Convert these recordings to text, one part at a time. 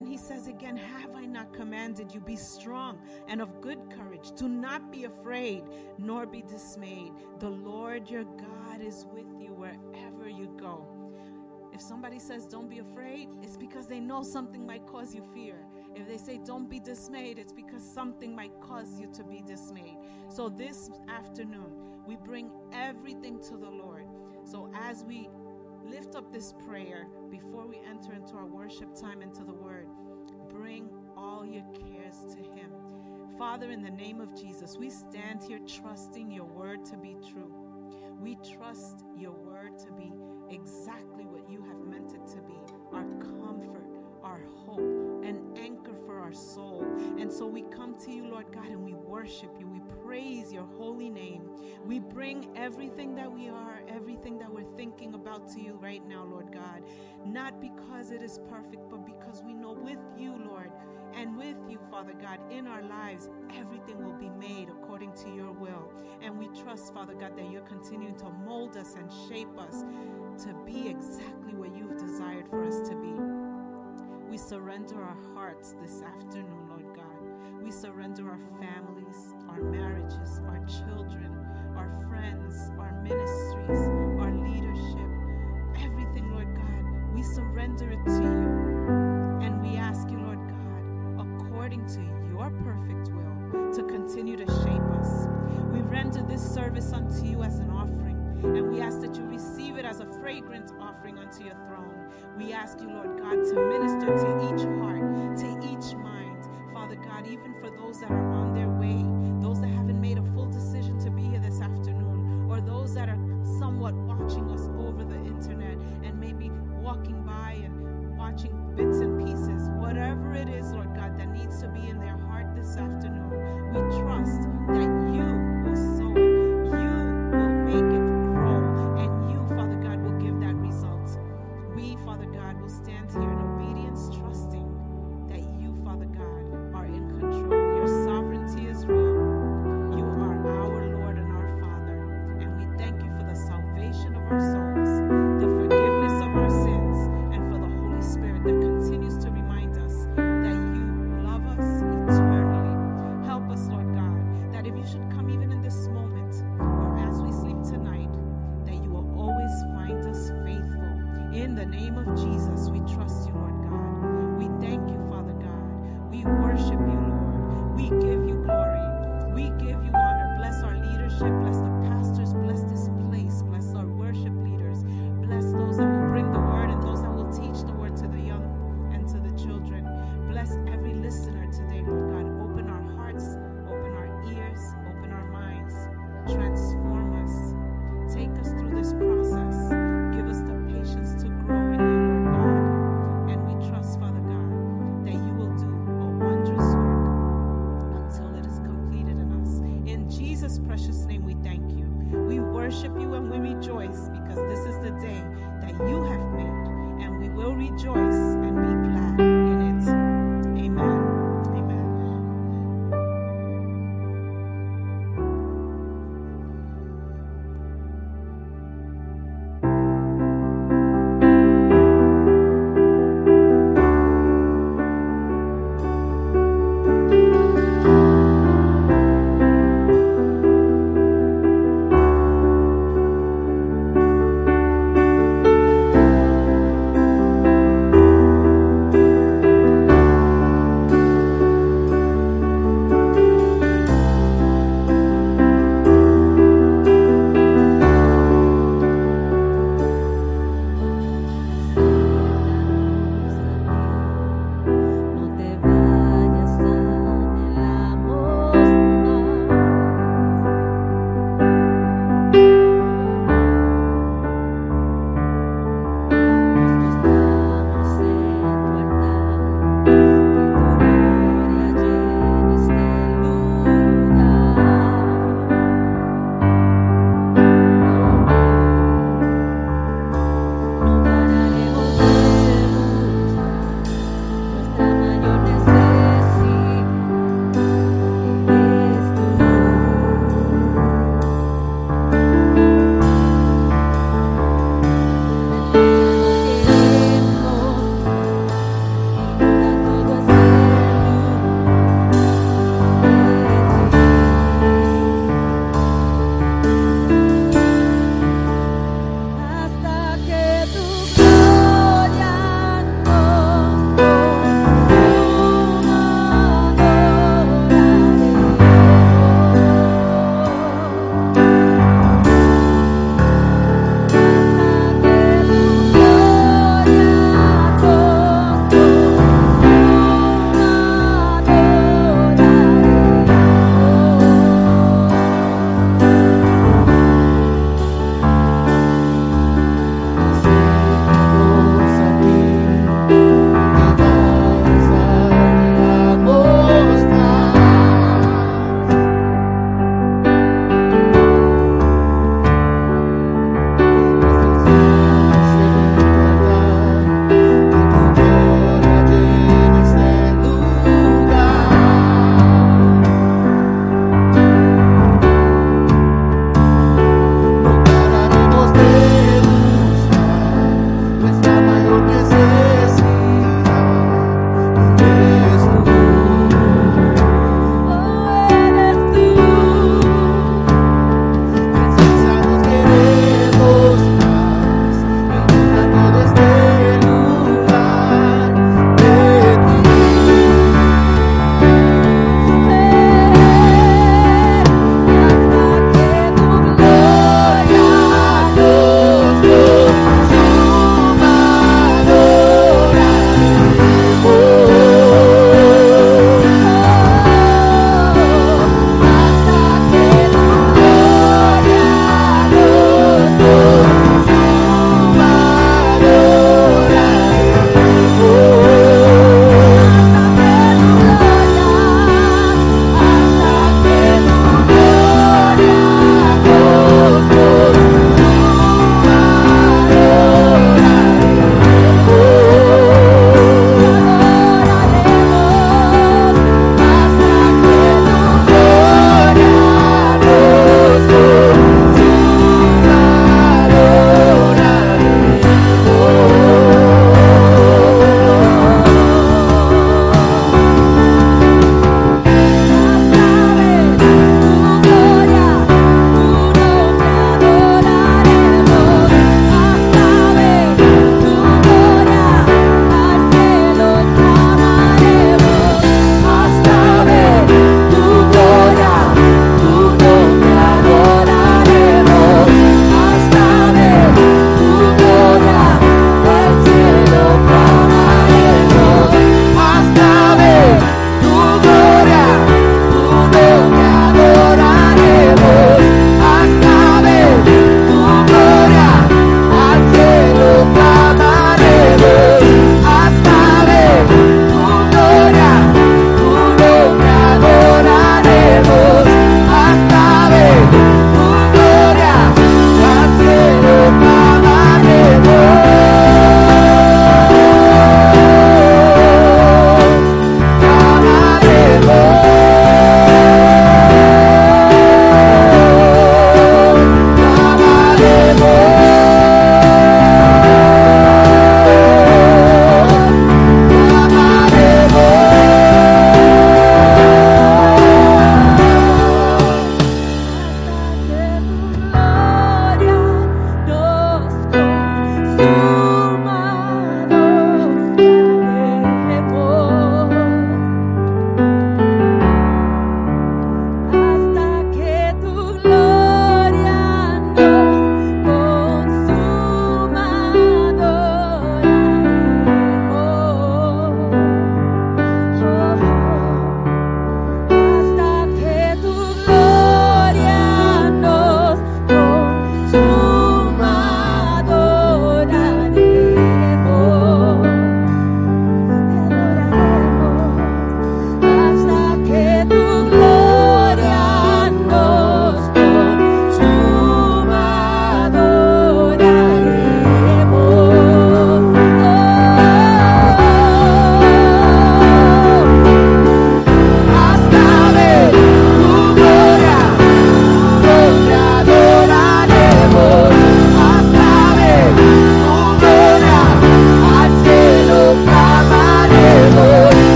And he says again, Have I not commanded you? Be strong and of good courage. Do not be afraid, nor be dismayed. The Lord your God is with you wherever you go. If somebody says, Don't be afraid, it's because they know something might cause you fear. If they say, Don't be dismayed, it's because something might cause you to be dismayed. So this afternoon, we bring everything to the Lord. So as we lift up this prayer before we enter into our worship time into the word. Bring all your cares to Him. Father, in the name of Jesus, we stand here trusting your word to be true. We trust your word to be exactly what you have meant it to be our comfort, our hope, an anchor for our soul. And so we come to you, Lord God, and we worship you. Praise your holy name. We bring everything that we are, everything that we're thinking about to you right now, Lord God. Not because it is perfect, but because we know with you, Lord, and with you, Father God, in our lives, everything will be made according to your will. And we trust, Father God, that you're continuing to mold us and shape us to be exactly what you've desired for us to be. We surrender our hearts this afternoon. We surrender our families, our marriages, our children, our friends, our ministries, our leadership, everything, Lord God. We surrender it to you. And we ask you, Lord God, according to your perfect will, to continue to shape us. We render this service unto you as an offering, and we ask that you receive it as a fragrant offering unto your throne. We ask you, Lord God, to minister to each heart, to God, even for those that are on their way, those that haven't made a full decision to be here this afternoon, or those that are somewhat watching us over the internet and maybe walking by and watching bits and pieces, whatever it is, Lord God, that needs to be in their heart this afternoon, we trust that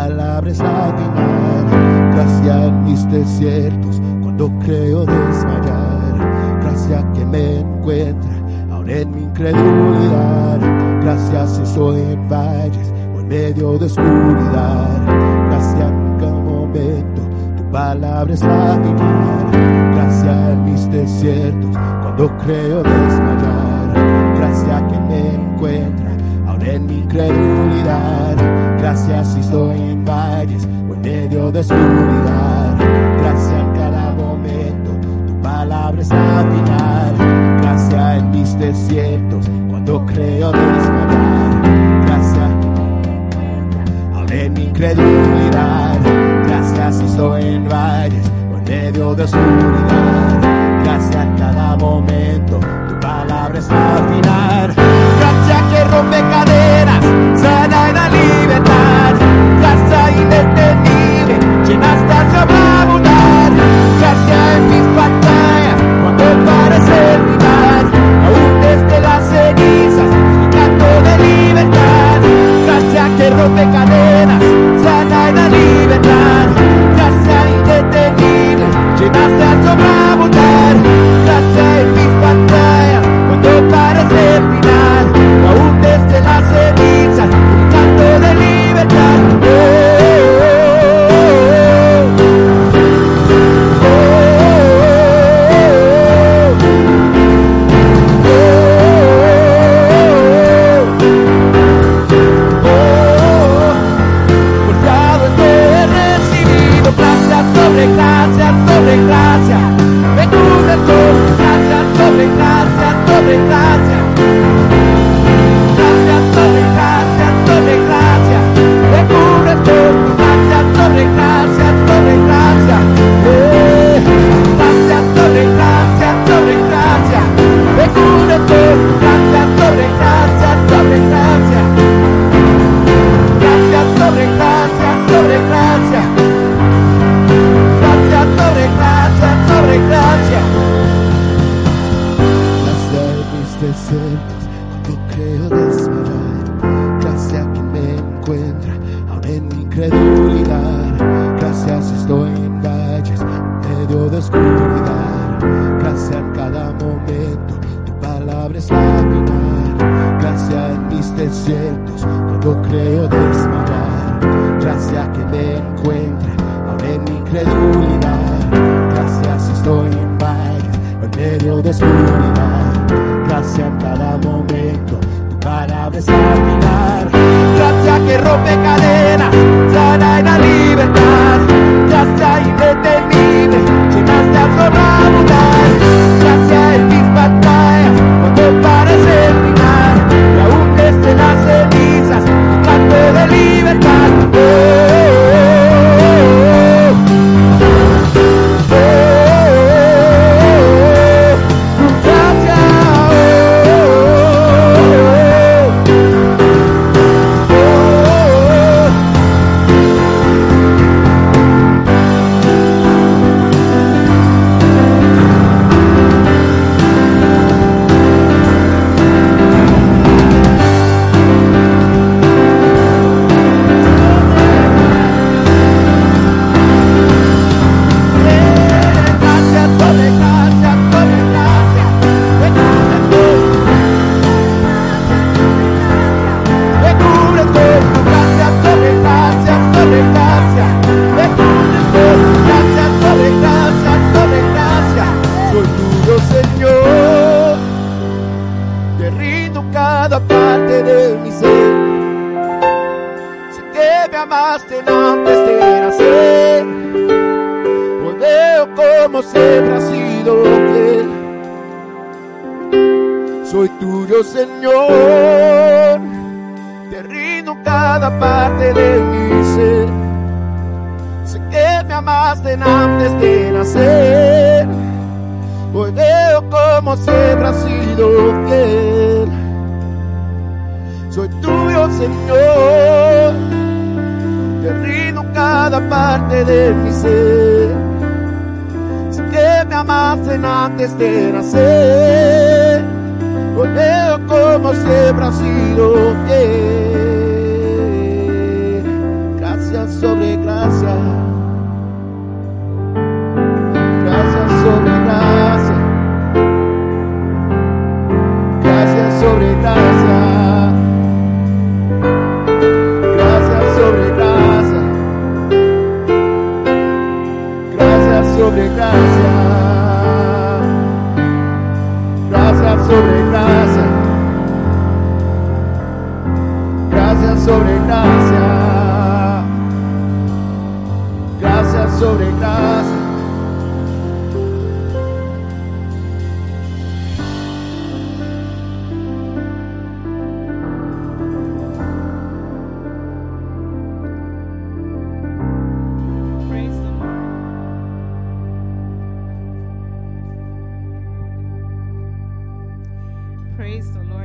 palabra es. Gracia en mis desiertos cuando creo desmayar. Gracia que me encuentra ahora en mi incredulidad. Gracias si soy en valles o en medio de oscuridad. Gracia en cada momento tu palabra es latinada. Gracia en mis desiertos cuando creo desmayar. Gracia que me encuentra ahora en mi incredulidad Gracias si estoy en valles o en medio de oscuridad. Gracias en cada momento, tu palabra es la final. Gracias en mis desiertos, cuando creo desmayar. Gracias, aún mi incredulidad. Gracias si estoy en valles o en medio de oscuridad. Gracias en cada momento, tu palabra es la final. Gracias que rompe cadenas libertad, raza indetenible, llena hasta sobreabundar, gracia en mis pantallas, cuando parece rival, aún desde las cenizas, mi canto de libertad, gracia que rompe cadenas. Que rompe cadenas,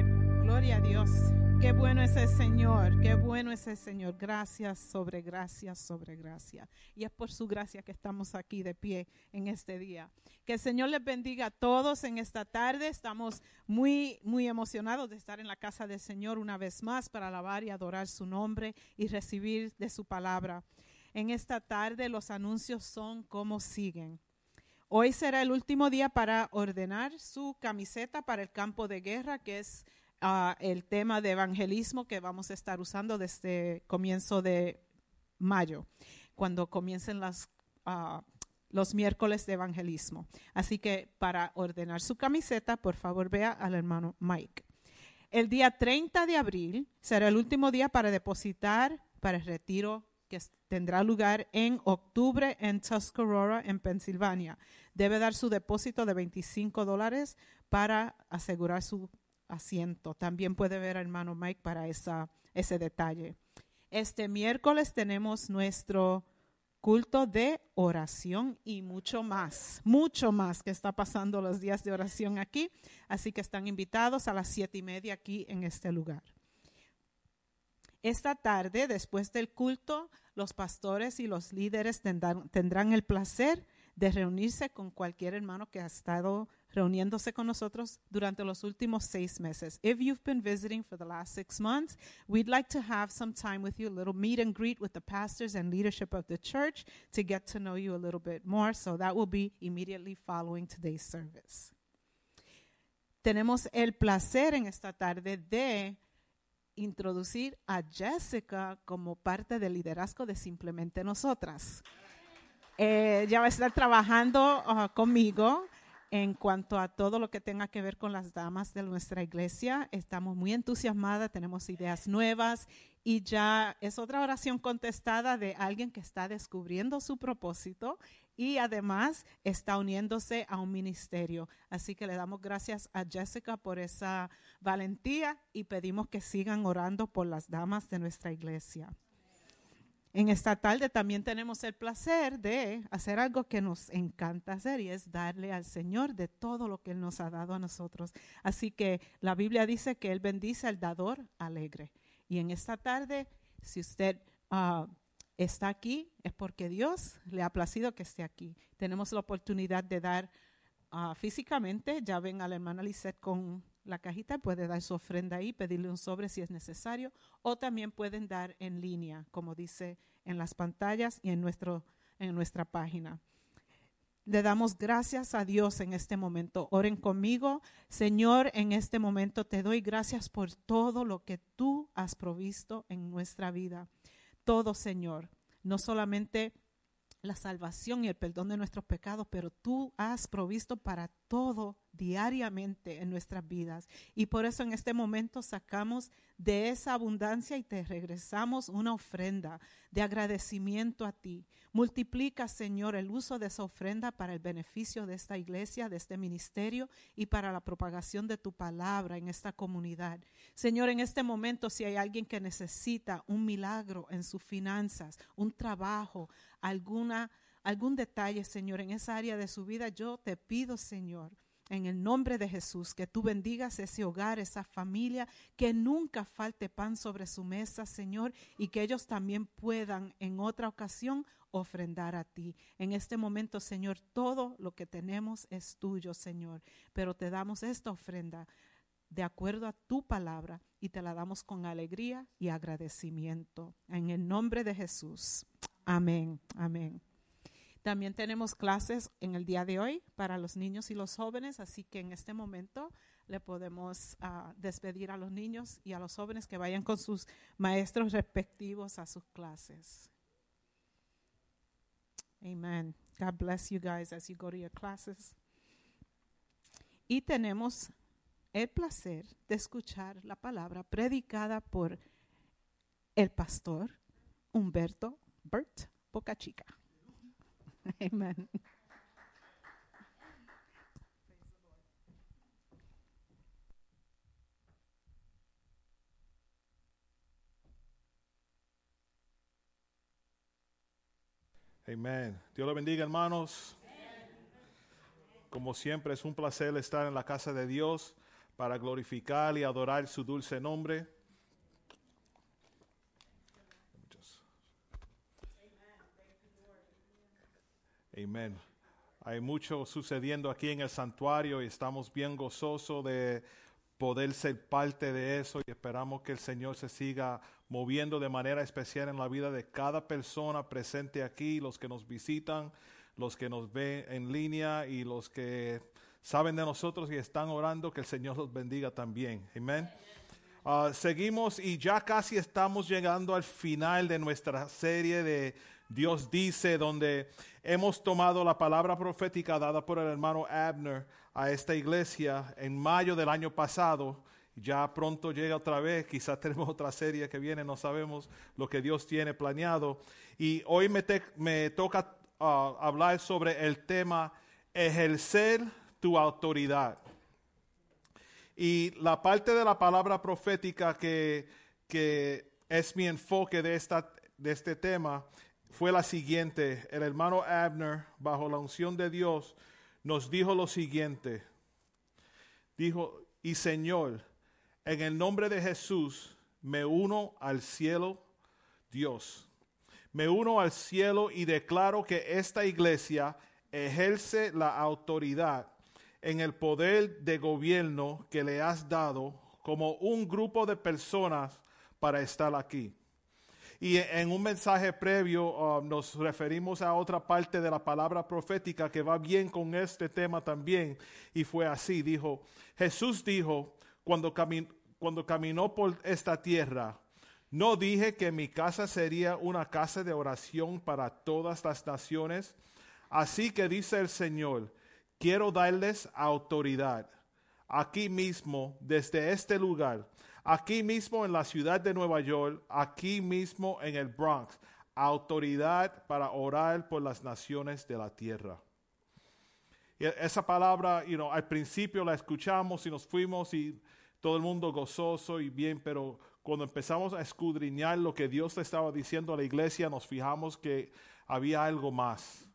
Gloria a Dios. Qué bueno es el Señor. Qué bueno es el Señor. Gracias sobre gracias sobre gracia. Y es por su gracia que estamos aquí de pie en este día. Que el Señor les bendiga a todos en esta tarde. Estamos muy, muy emocionados de estar en la casa del Señor una vez más para alabar y adorar su nombre y recibir de su palabra. En esta tarde los anuncios son como siguen. Hoy será el último día para ordenar su camiseta para el campo de guerra, que es ah, el tema de evangelismo que vamos a estar usando desde comienzo de mayo, cuando comiencen las, ah, los miércoles de evangelismo. Así que para ordenar su camiseta, por favor vea al hermano Mike. El día 30 de abril será el último día para depositar para el retiro que tendrá lugar en octubre en Tuscarora, en Pensilvania. Debe dar su depósito de 25 dólares para asegurar su asiento. También puede ver al hermano Mike para esa, ese detalle. Este miércoles tenemos nuestro culto de oración y mucho más, mucho más que está pasando los días de oración aquí. Así que están invitados a las siete y media aquí en este lugar. Esta tarde, después del culto, los pastores y los líderes tendrán el placer de reunirse con cualquier hermano que ha estado reuniéndose con nosotros durante los últimos seis meses. If you've been visiting for the last six months, we'd like to have some time with you, a little meet and greet with the pastors and leadership of the church to get to know you a little bit more. So that will be immediately following today's service. Tenemos el placer en esta tarde de introducir a Jessica como parte del liderazgo de Simplemente Nosotras. Eh, ella va a estar trabajando ah, conmigo en cuanto a todo lo que tenga que ver con las damas de nuestra iglesia. Estamos muy entusiasmadas, tenemos ideas nuevas y ya es otra oración contestada de alguien que está descubriendo su propósito y además está uniéndose a un ministerio. Así que le damos gracias a Jessica por esa valentía y pedimos que sigan orando por las damas de nuestra iglesia. En esta tarde también tenemos el placer de hacer algo que nos encanta hacer y es darle al Señor de todo lo que Él nos ha dado a nosotros. Así que la Biblia dice que Él bendice al dador alegre. Y en esta tarde, si usted ah, está aquí, es porque Dios le ha placido que esté aquí. Tenemos la oportunidad de dar ah, físicamente, ya ven a la hermana Lisette con la cajita, puede dar su ofrenda ahí, pedirle un sobre si es necesario, o también pueden dar en línea, como dice en las pantallas y en, nuestro, en nuestra página. Le damos gracias a Dios en este momento. Oren conmigo. Señor, en este momento te doy gracias por todo lo que tú has provisto en nuestra vida. Todo, Señor. No solamente la salvación y el perdón de nuestros pecados, pero tú has provisto para todo diariamente en nuestras vidas. Y por eso en este momento sacamos de esa abundancia y te regresamos una ofrenda de agradecimiento a ti. Multiplica, Señor, el uso de esa ofrenda para el beneficio de esta iglesia, de este ministerio y para la propagación de tu palabra en esta comunidad. Señor, en este momento, si hay alguien que necesita un milagro en sus finanzas, un trabajo, alguna algún detalle, Señor, en esa área de su vida, yo te pido, Señor, en el nombre de Jesús, que tú bendigas ese hogar, esa familia, que nunca falte pan sobre su mesa, Señor, y que ellos también puedan en otra ocasión ofrendar a ti. En este momento, Señor, todo lo que tenemos es tuyo, Señor, pero te damos esta ofrenda de acuerdo a tu palabra y te la damos con alegría y agradecimiento. En el nombre de Jesús. Amén. Amén. También tenemos clases en el día de hoy para los niños y los jóvenes, así que en este momento le podemos ah, despedir a los niños y a los jóvenes que vayan con sus maestros respectivos a sus clases. Amen. God bless you guys as you go to your classes. Y tenemos el placer de escuchar la palabra predicada por el pastor Humberto Bert Boca Chica. Amen. Amén. Dios lo bendiga, hermanos. Como siempre, es un placer estar en la casa de Dios para glorificar y adorar su dulce nombre. Amén. Hay mucho sucediendo aquí en el santuario y estamos bien gozosos de poder ser parte de eso y esperamos que el Señor se siga moviendo de manera especial en la vida de cada persona presente aquí, los que nos visitan, los que nos ven en línea y los que saben de nosotros y están orando, que el Señor los bendiga también. Amén. Ah, seguimos y ya casi estamos llegando al final de nuestra serie de Dios dice, donde hemos tomado la palabra profética dada por el hermano Abner a esta iglesia en mayo del año pasado. Ya pronto llega otra vez, quizás tenemos otra serie que viene, no sabemos lo que Dios tiene planeado. Y hoy me, toca ah, hablar sobre el tema ejercer tu autoridad. Y la parte de la palabra profética que, es mi enfoque de, de este tema fue la siguiente. El hermano Abner, bajo la unción de Dios, nos dijo lo siguiente. Dijo, y Señor, en el nombre de Jesús, me uno al cielo, Dios. Me uno al cielo y declaro que esta iglesia ejerce la autoridad en el poder de gobierno que le has dado como un grupo de personas para estar aquí. Y en un mensaje previo um, nos referimos a otra parte de la palabra profética que va bien con este tema también. Y fue así, dijo, Jesús dijo, cuando, cuando caminó por esta tierra, no dije que mi casa sería una casa de oración para todas las naciones. Así que dice el Señor, quiero darles autoridad aquí mismo, desde este lugar, aquí mismo en la ciudad de Nueva York, aquí mismo en el Bronx, autoridad para orar por las naciones de la tierra. Y esa palabra, you al principio la escuchamos y nos fuimos y todo el mundo gozoso y bien, pero cuando empezamos a escudriñar lo que Dios le estaba diciendo a la iglesia, nos fijamos que había algo más.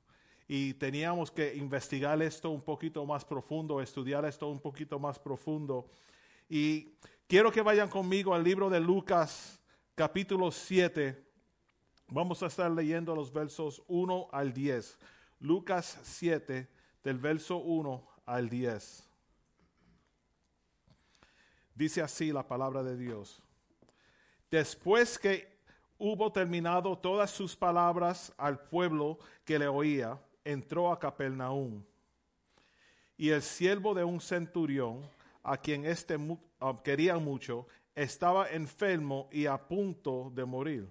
Y teníamos que investigar esto un poquito más profundo, estudiar esto un poquito más profundo. Y quiero que vayan conmigo al libro de Lucas, capítulo 7. Vamos a estar leyendo los versos 1 al 10. Lucas 7 del verso 1 al 10. Dice así la palabra de Dios. Después que hubo terminado todas sus palabras al pueblo que le oía, entró a Capernaum. Y el siervo de un centurión, a quien éste quería mucho, estaba enfermo y a punto de morir.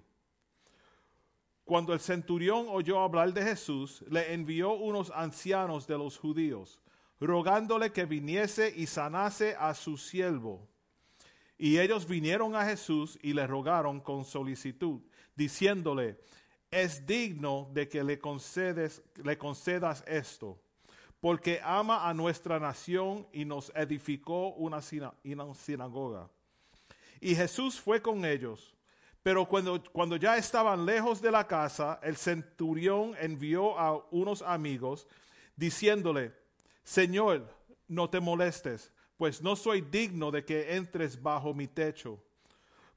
Cuando el centurión oyó hablar de Jesús, le envió unos ancianos de los judíos, rogándole que viniese y sanase a su siervo. Y ellos vinieron a Jesús y le rogaron con solicitud, diciéndole, es digno de que le, concedes, le concedas esto, porque ama a nuestra nación y nos edificó una sinagoga. Y Jesús fue con ellos pero cuando, cuando ya estaban lejos de la casa, el centurión envió a unos amigos diciéndole, Señor, no te molestes, pues no soy digno de que entres bajo mi techo,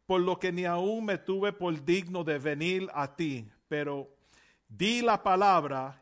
por lo que ni aún me tuve por digno de venir a ti, pero di la palabra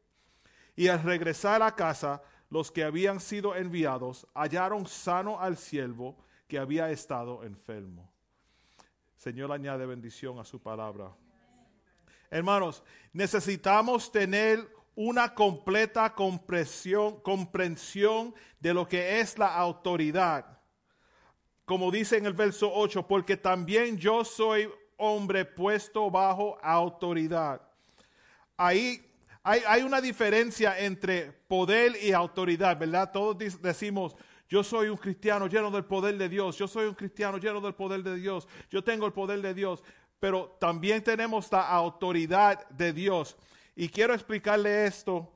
Y al regresar a casa, los que habían sido enviados hallaron sano al siervo que había estado enfermo. Señor añade bendición a su palabra. Hermanos, necesitamos tener una completa comprensión, comprensión de lo que es la autoridad. Como dice en el verso 8, porque también yo soy hombre puesto bajo autoridad. Ahí hay, una diferencia entre poder y autoridad, ¿verdad? Todos decimos, yo soy un cristiano lleno del poder de Dios, yo soy un cristiano lleno del poder de Dios, yo tengo el poder de Dios, pero también tenemos la autoridad de Dios. Y quiero explicarle esto,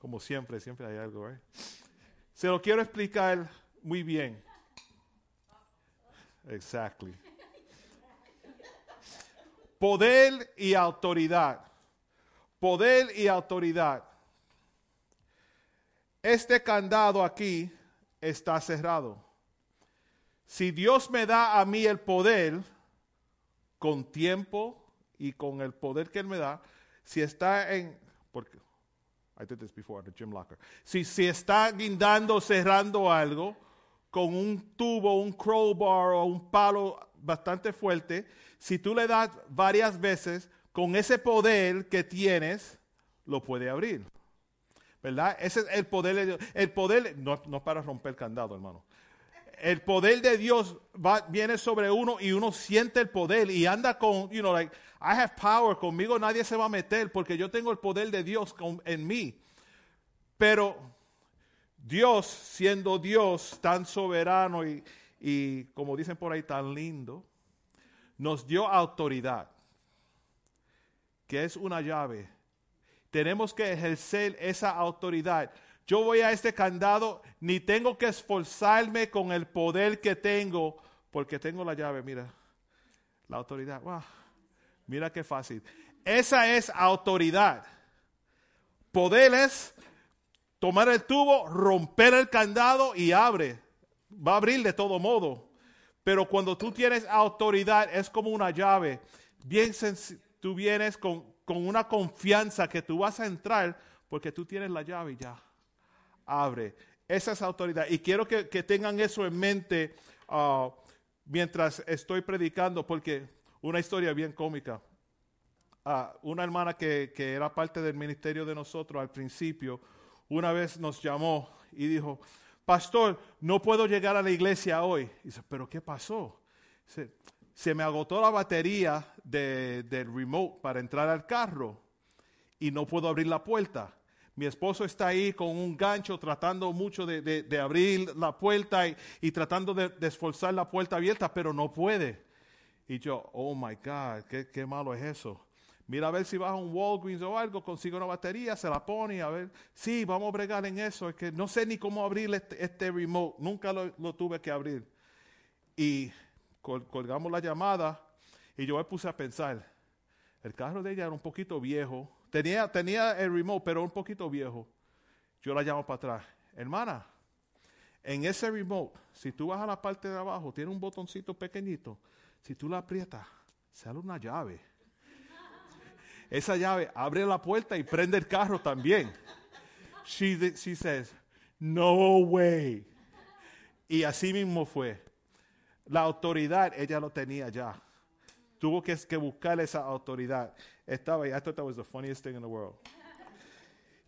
como siempre, siempre hay algo, ¿eh? Se lo quiero explicar muy bien. Exactly. Poder y autoridad poder y autoridad. Este candado aquí está cerrado. Si Dios me da a mí el poder, con tiempo y con el poder que Él me da, si está en, porque, I did this before at the gym locker. Si, si está guindando, cerrando algo, con un tubo, un crowbar o un palo bastante fuerte, si tú le das varias veces, con ese poder que tienes, lo puede abrir. ¿Verdad? Ese es el poder de Dios. El poder, no, no para romper el candado, hermano. El poder de Dios viene sobre uno y uno siente el poder y anda con, you know, like, I have power, conmigo nadie se va a meter porque yo tengo el poder de Dios en mí. Pero Dios, siendo Dios tan soberano y, y, como dicen por ahí, tan lindo, nos dio autoridad que es una llave. Tenemos que ejercer esa autoridad. Yo voy a este candado, ni tengo que esforzarme con el poder que tengo, porque tengo la llave, mira, la autoridad. mira qué fácil. Esa es autoridad. Poder es tomar el tubo, romper el candado y abre. Va a abrir de todo modo. Pero cuando tú tienes autoridad es como una llave. Bien senc- tú vienes con, con una confianza que tú vas a entrar porque tú tienes la llave y ya. Abre. Esa es autoridad. Y quiero que, que tengan eso en mente ah, mientras estoy predicando porque una historia bien cómica. Ah, una hermana que, que era parte del ministerio de nosotros al principio, una vez nos llamó y dijo, pastor, no puedo llegar a la iglesia hoy. Dice, pero ¿qué pasó? Dice, se me agotó la batería de- del remote para entrar al carro y no puedo abrir la puerta. Mi esposo está ahí con un gancho tratando mucho de, de- abrir la puerta y, y tratando de, de esforzar la puerta abierta, pero no puede. Y yo, oh my God, qué, qué malo es eso. Mira a ver si vas a un Walgreens o algo, consigue una batería, se la pone, a ver. Sí, vamos a bregar en eso. Es que no sé ni cómo abrir este, este remote. Nunca lo, lo tuve que abrir. Y col- colgamos la llamada y yo me puse a pensar. El carro de ella era un poquito viejo. Tenía, tenía el remote, pero un poquito viejo. Yo la llamo para atrás. Hermana, en ese remote, si tú vas a la parte de abajo, tiene un botoncito pequeñito. Si tú la aprietas, sale una llave. Esa llave abre la puerta y prende el carro también. She, she says, no way. Y así mismo fue. La autoridad ella lo tenía ya. Tuvo que, buscar esa autoridad. Estaba. I thought that was the funniest thing in the world.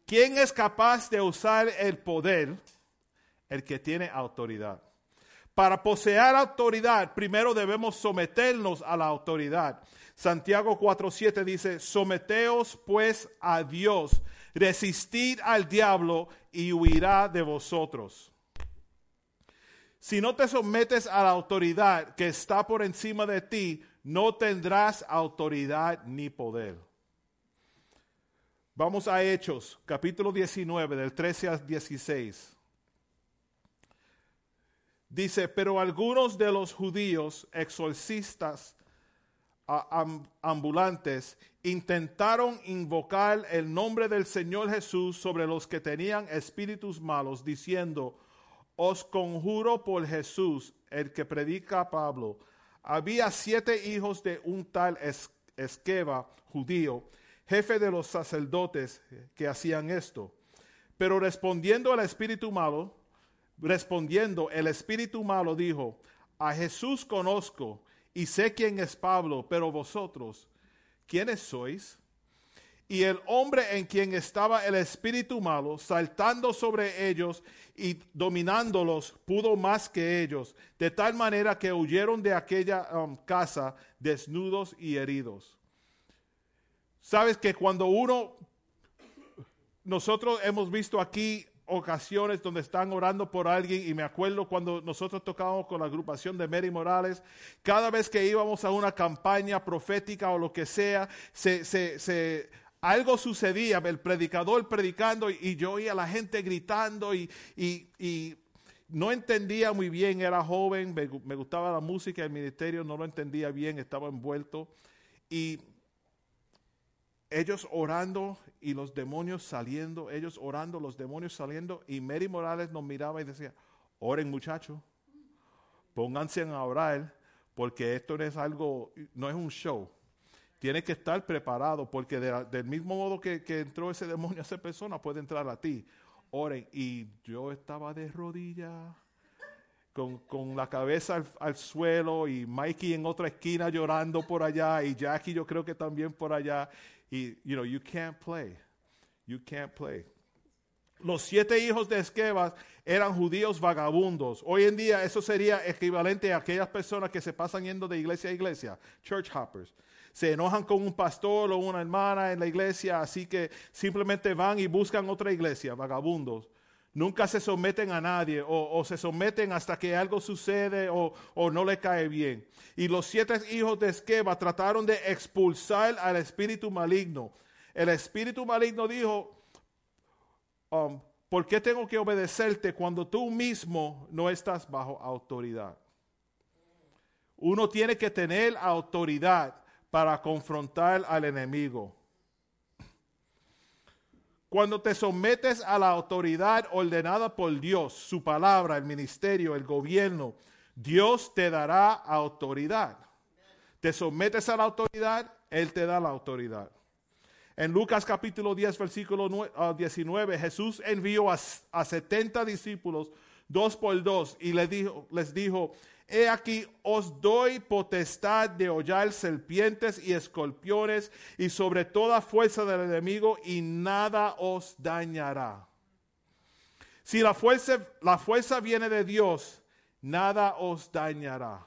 ¿Quién es capaz de usar el poder? El que tiene autoridad. Para poseer autoridad, primero debemos someternos a la autoridad. Santiago 4:7 dice, someteos pues a Dios, resistid al diablo y huirá de vosotros. Si no te sometes a la autoridad que está por encima de ti, no tendrás autoridad ni poder. Vamos a Hechos, capítulo 19, del 13 al 16. Dice, pero algunos de los judíos exorcistas ambulantes intentaron invocar el nombre del Señor Jesús sobre los que tenían espíritus malos, diciendo, os conjuro por Jesús, el que predica Pablo. Había siete hijos de un tal Es- Esqueva, judío, jefe de los sacerdotes que hacían esto. Pero respondiendo al espíritu malo, respondiendo el espíritu malo dijo, a Jesús conozco y sé quién es Pablo, pero vosotros, ¿quiénes sois? Y el hombre en quien estaba el espíritu malo, saltando sobre ellos y dominándolos, pudo más que ellos, de tal manera que huyeron de aquella um, casa desnudos y heridos. Sabes que cuando uno, nosotros hemos visto aquí ocasiones donde están orando por alguien y me acuerdo cuando nosotros tocábamos con la agrupación de Mary Morales, cada vez que íbamos a una campaña profética o lo que sea, se, se, se- algo sucedía, el predicador predicando y, yo oía a la gente gritando y, y- y no entendía muy bien, era joven, me, me gustaba la música, el ministerio no lo entendía bien, estaba envuelto y ellos orando y los demonios saliendo, ellos orando, los demonios saliendo, y Mary Morales nos miraba y decía, oren muchachos, pónganse a orar, porque esto no es algo, no es un show. Tienes que estar preparado, porque de del mismo modo que, que entró ese demonio a esa persona, puede entrar a ti. Oren. Y yo estaba de rodillas, con, con la cabeza al, al suelo, y Mikey en otra esquina llorando por allá, y Jackie yo creo que también por allá. Y, you know, you can't play. You can't play. Los siete hijos de Esquebas eran judíos vagabundos. Hoy en día eso sería equivalente a aquellas personas que se pasan yendo de iglesia a iglesia, church hoppers. Se enojan con un pastor o una hermana en la iglesia, así que simplemente van y buscan otra iglesia, vagabundos. Nunca se someten a nadie o, o se someten hasta que algo sucede o, o no le cae bien. Y los siete hijos de Esqueba trataron de expulsar al espíritu maligno. El espíritu maligno dijo, um, ¿por qué tengo que obedecerte cuando tú mismo no estás bajo autoridad? Uno tiene que tener autoridad para confrontar al enemigo. Cuando te sometes a la autoridad ordenada por Dios, su palabra, el ministerio, el gobierno, Dios te dará autoridad. Te sometes a la autoridad, Él te da la autoridad. En Lucas capítulo 10, versículo 19, Jesús envió a, a 70 discípulos, dos por dos, y les dijo, les dijo, he aquí os doy potestad de hollar serpientes y escorpiones y sobre toda fuerza del enemigo y nada os dañará. Si la fuerza, la fuerza viene de Dios, nada os dañará.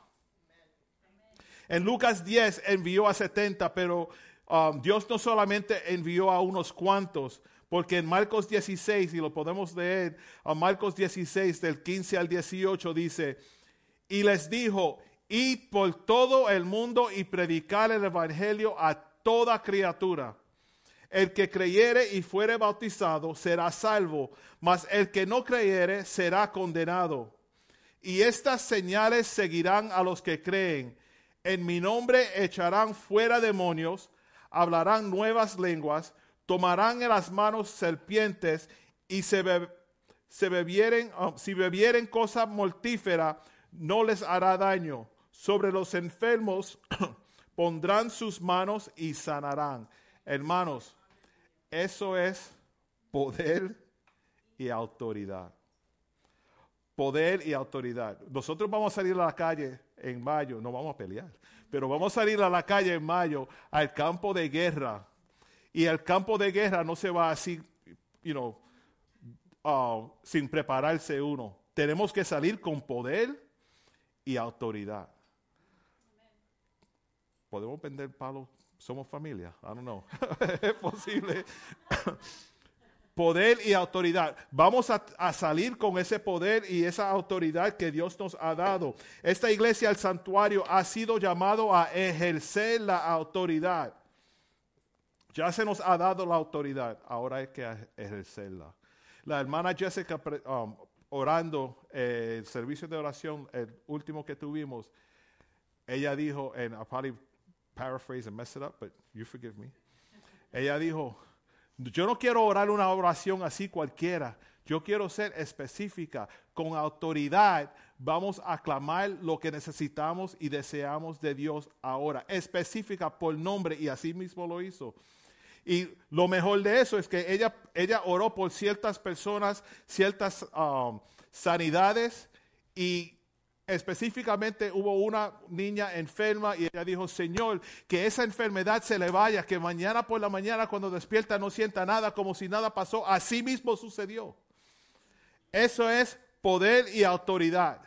En Lucas 10 envió a 70, pero um, Dios no solamente envió a unos cuantos, porque en Marcos 16, y lo podemos leer, a Marcos 16 del 15 al 18 dice, y les dijo, id por todo el mundo y predicar el Evangelio a toda criatura. El que creyere y fuere bautizado será salvo, mas el que no creyere será condenado. Y estas señales seguirán a los que creen. En mi nombre echarán fuera demonios, hablarán nuevas lenguas, tomarán en las manos serpientes y se, bebieren, um, si bebieren cosa mortífera, no les hará daño. Sobre los enfermos pondrán sus manos y sanarán. Hermanos, eso es poder y autoridad. Poder y autoridad. Nosotros vamos a salir a la calle en mayo, no vamos a pelear, pero vamos a salir a la calle en mayo al campo de guerra. Y el campo de guerra no se va así, you know, uh, sin prepararse uno. Tenemos que salir con poder y autoridad. ¿Podemos vender palos? ¿Somos familia? I don't know. es posible poder y autoridad. Vamos a, salir con ese poder y esa autoridad que Dios nos ha dado. Esta iglesia, el santuario, ha sido llamado a ejercer la autoridad. Ya se nos ha dado la autoridad, ahora hay que ejercerla. La hermana Jessica um, orando eh, el servicio de oración, el último que tuvimos, ella dijo, and I'll probably paraphrase and mess it up, but you forgive me. Ella dijo, yo no quiero orar una oración así cualquiera. Yo quiero ser específica. Con autoridad vamos a clamar lo que necesitamos y deseamos de Dios ahora. Específica por nombre y así mismo lo hizo. Y lo mejor de eso es que ella, ella oró por ciertas personas, ciertas um, sanidades y específicamente hubo una niña enferma y ella dijo, Señor, que esa enfermedad se le vaya, que mañana por la mañana cuando despierta no sienta nada como si nada pasó. Así mismo sucedió. Eso es poder y autoridad.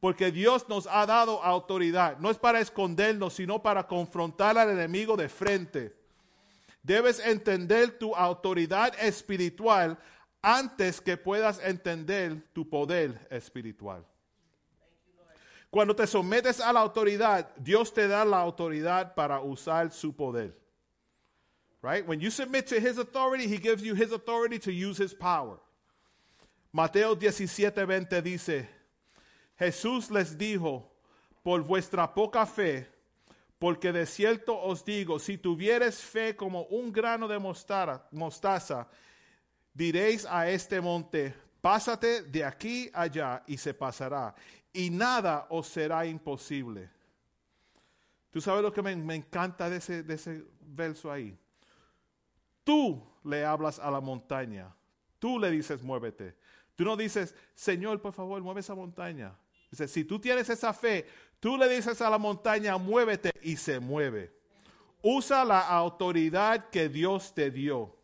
Porque Dios nos ha dado autoridad. No es para escondernos, sino para confrontar al enemigo de frente. Debes entender tu autoridad espiritual antes que puedas entender tu poder espiritual. Cuando te sometes a la autoridad, Dios te da la autoridad para usar su poder. Right? When you submit to his authority, he gives you his authority to use his power. Mateo 17:20 dice, Jesús les dijo, por vuestra poca fe, porque de cierto os digo, si tuvieres fe como un grano de mostaza, diréis a este monte, pásate de aquí allá y se pasará y nada os será imposible. ¿Tú sabes lo que me, encanta de ese, de ese verso ahí? Tú le hablas a la montaña. Tú le dices, muévete. Tú no dices, Señor, por favor, mueve esa montaña. Dice, si tú tienes esa fe, tú le dices a la montaña, muévete y se mueve. Usa la autoridad que Dios te dio.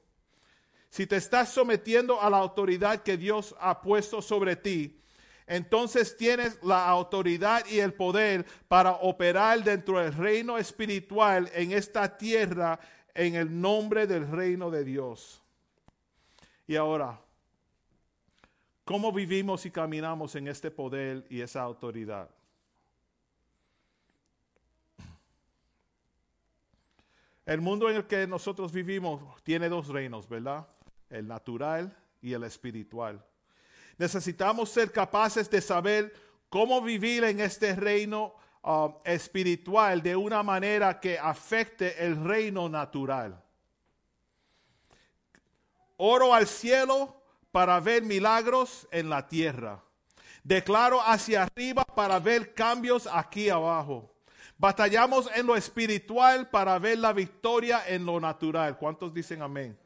Si te estás sometiendo a la autoridad que Dios ha puesto sobre ti, entonces tienes la autoridad y el poder para operar dentro del reino espiritual en esta tierra en el nombre del reino de Dios. Y ahora, ¿cómo vivimos y caminamos en este poder y esa autoridad? El mundo en el que nosotros vivimos tiene dos reinos, ¿verdad? El natural y el espiritual. Necesitamos ser capaces de saber cómo vivir en este reino um, espiritual de una manera que afecte el reino natural. Oro al cielo para ver milagros en la tierra. Declaro hacia arriba para ver cambios aquí abajo. Batallamos en lo espiritual para ver la victoria en lo natural. ¿Cuántos dicen amén?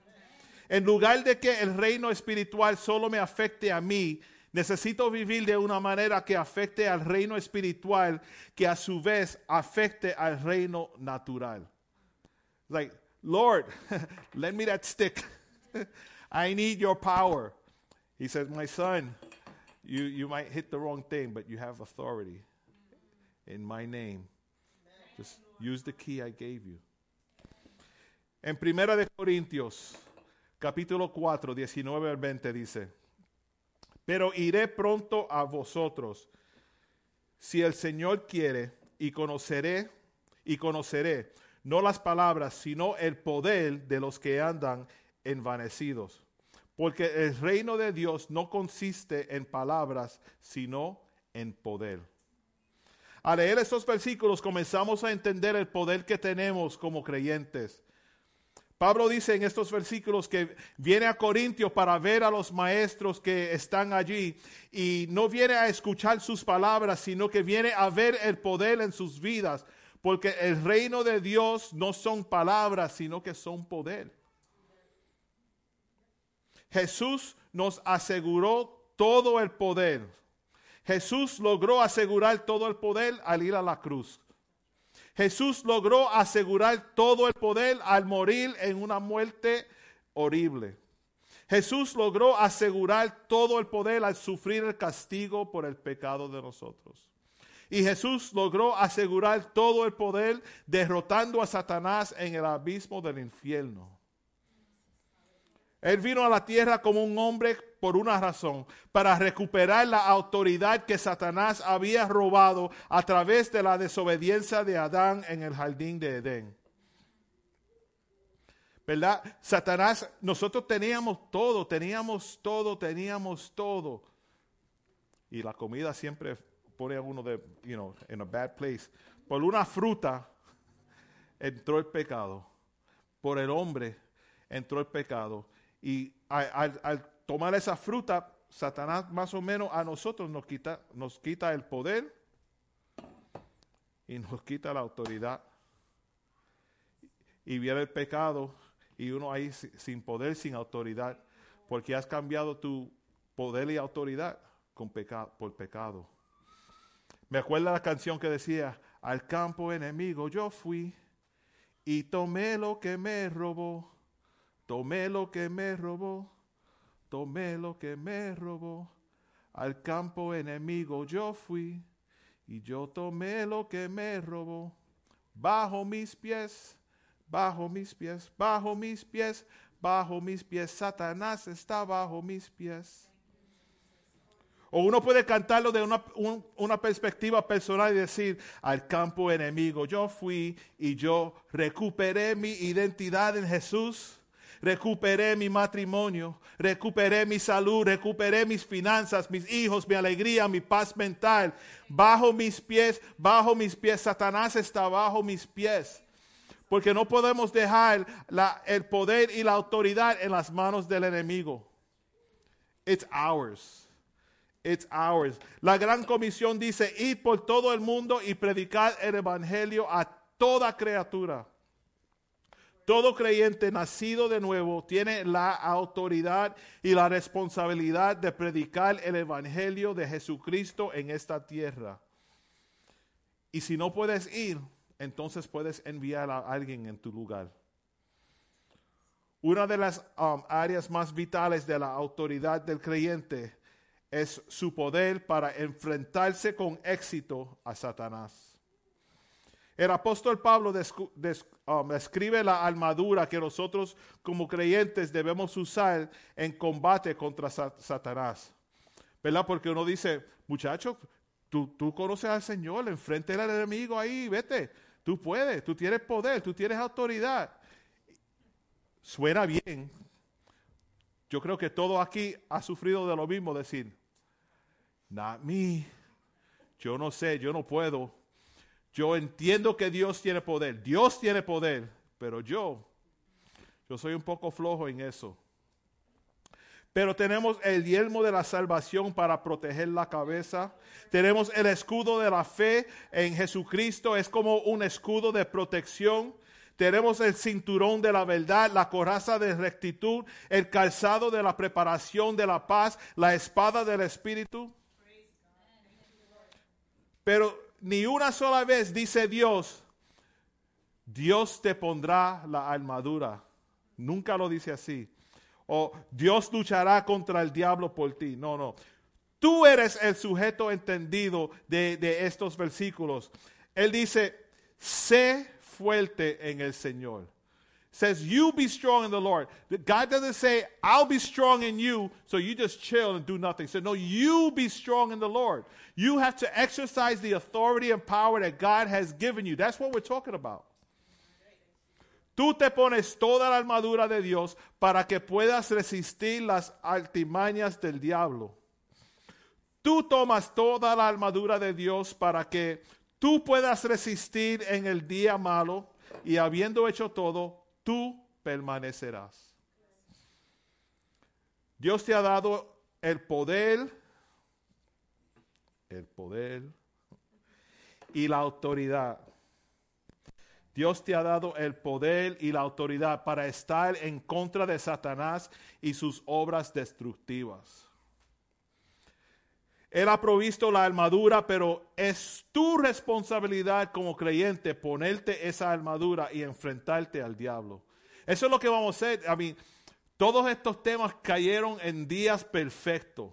En lugar de que el reino espiritual solo me afecte a mí, necesito vivir de una manera que afecte al reino espiritual, que a su vez afecte al reino natural. Like, Lord, lend me that stick. I need your power. He says, My son, you, you might hit the wrong thing, but you have authority in my name. Use the key I gave you. En Primera de Corintios, capítulo 4, 19 al 20 dice, pero iré pronto a vosotros, si el Señor quiere, y conoceré, y conoceré, no las palabras, sino el poder de los que andan envanecidos. Porque el reino de Dios no consiste en palabras, sino en poder. Al leer estos versículos comenzamos a entender el poder que tenemos como creyentes. Pablo dice en estos versículos que viene a Corintios para ver a los maestros que están allí y no viene a escuchar sus palabras, sino que viene a ver el poder en sus vidas, porque el reino de Dios no son palabras, sino que son poder. Jesús nos aseguró todo el poder. Jesús logró asegurar todo el poder al ir a la cruz. Jesús logró asegurar todo el poder al morir en una muerte horrible. Jesús logró asegurar todo el poder al sufrir el castigo por el pecado de nosotros. Y Jesús logró asegurar todo el poder derrotando a Satanás en el abismo del infierno. Él vino a la tierra como un hombre por una razón, para recuperar la autoridad que Satanás había robado a través de la desobediencia de Adán en el jardín de Edén. ¿Verdad? Satanás, nosotros teníamos todo, teníamos todo, teníamos todo. Y la comida siempre pone a uno de, you know, in a bad place. Por una fruta entró el pecado. Por el hombre entró el pecado. Y al, tomar esa fruta, Satanás más o menos a nosotros nos quita, nos quita el poder y nos quita la autoridad. Y viene el pecado y uno ahí sin poder, sin autoridad, porque has cambiado tu poder y autoridad con por pecado. Me acuerdo la canción que decía, al campo enemigo yo fui y tomé lo que me robó Tomé lo que me robó, tomé lo que me robó. Al campo enemigo yo fui y yo tomé lo que me robó. Bajo mis pies, bajo mis pies, bajo mis pies, bajo mis pies. Satanás está bajo mis pies. O uno puede cantarlo de una, una, perspectiva personal y decir, al campo enemigo yo fui y yo recuperé mi identidad en Jesús recuperé mi matrimonio, recuperé mi salud, recuperé mis finanzas, mis hijos, mi alegría, mi paz mental. Bajo mis pies, bajo mis pies, Satanás está bajo mis pies. Porque no podemos dejar la, el poder y la autoridad en las manos del enemigo. It's ours. It's ours. La gran comisión dice, id por todo el mundo y predicar el evangelio a toda criatura. Todo creyente nacido de nuevo tiene la autoridad y la responsabilidad de predicar el Evangelio de Jesucristo en esta tierra. Y si no puedes ir, entonces puedes enviar a alguien en tu lugar. Una de las um, áreas más vitales de la autoridad del creyente es su poder para enfrentarse con éxito a Satanás. El apóstol Pablo um, describe la armadura que nosotros como creyentes debemos usar en combate contra Satanás. ¿Verdad? Porque uno dice, muchacho, tú, tú conoces al Señor, enfrente al enemigo ahí, vete, tú puedes, tú tienes poder, tú tienes autoridad. Suena bien. Yo creo que todo aquí ha sufrido de lo mismo, decir, not me, yo no sé, yo no puedo. Yo entiendo que Dios tiene poder. Dios tiene poder, pero yo, yo soy un poco flojo en eso. Pero tenemos el yelmo de la salvación para proteger la cabeza. Tenemos el escudo de la fe en Jesucristo. Es como un escudo de protección. Tenemos el cinturón de la verdad, la coraza de rectitud, el calzado de la preparación de la paz, la espada del Espíritu. Pero ni una sola vez dice Dios, Dios te pondrá la armadura. Nunca lo dice así. O Dios luchará contra el diablo por ti. No, no. Tú eres el sujeto entendido de, estos versículos. Él dice, sé fuerte en el Señor. Says, you be strong in the Lord. God doesn't say, I'll be strong in you, so you just chill and do nothing. So, no, you be strong in the Lord. You have to exercise the authority and power that God has given you. That's what we're talking about. Tú te pones toda la armadura de Dios para que puedas resistir las altimañas del diablo. Tú tomas toda la armadura de Dios para que tú puedas resistir en el día malo y habiendo hecho todo, tú permanecerás. Dios te ha dado el poder, el poder y la autoridad. Dios te ha dado el poder y la autoridad para estar en contra de Satanás y sus obras destructivas. Él ha provisto la armadura, pero es tu responsabilidad como creyente ponerte esa armadura y enfrentarte al diablo. Eso es lo que vamos a hacer. A mí, todos estos temas cayeron en días perfectos,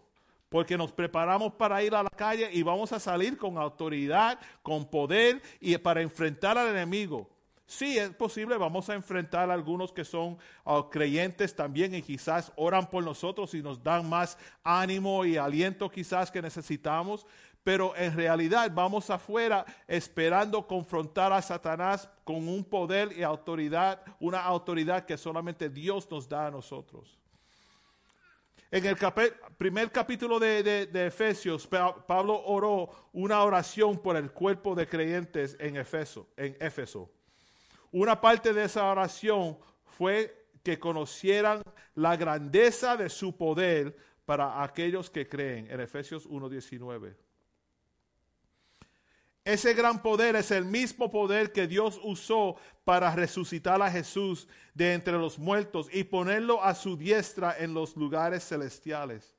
porque nos preparamos para ir a la calle y vamos a salir con autoridad, con poder y para enfrentar al enemigo. Sí, es posible, vamos a enfrentar a algunos que son ah, creyentes también y quizás oran por nosotros y nos dan más ánimo y aliento quizás que necesitamos, pero en realidad vamos afuera esperando confrontar a Satanás con un poder y autoridad, una autoridad que solamente Dios nos da a nosotros. En el primer capítulo de, de, Efesios, Pablo oró una oración por el cuerpo de creyentes en Efeso, en Éfeso. Una parte de esa oración fue que conocieran la grandeza de su poder para aquellos que creen, en Efesios 1.19. Ese gran poder es el mismo poder que Dios usó para resucitar a Jesús de entre los muertos y ponerlo a su diestra en los lugares celestiales.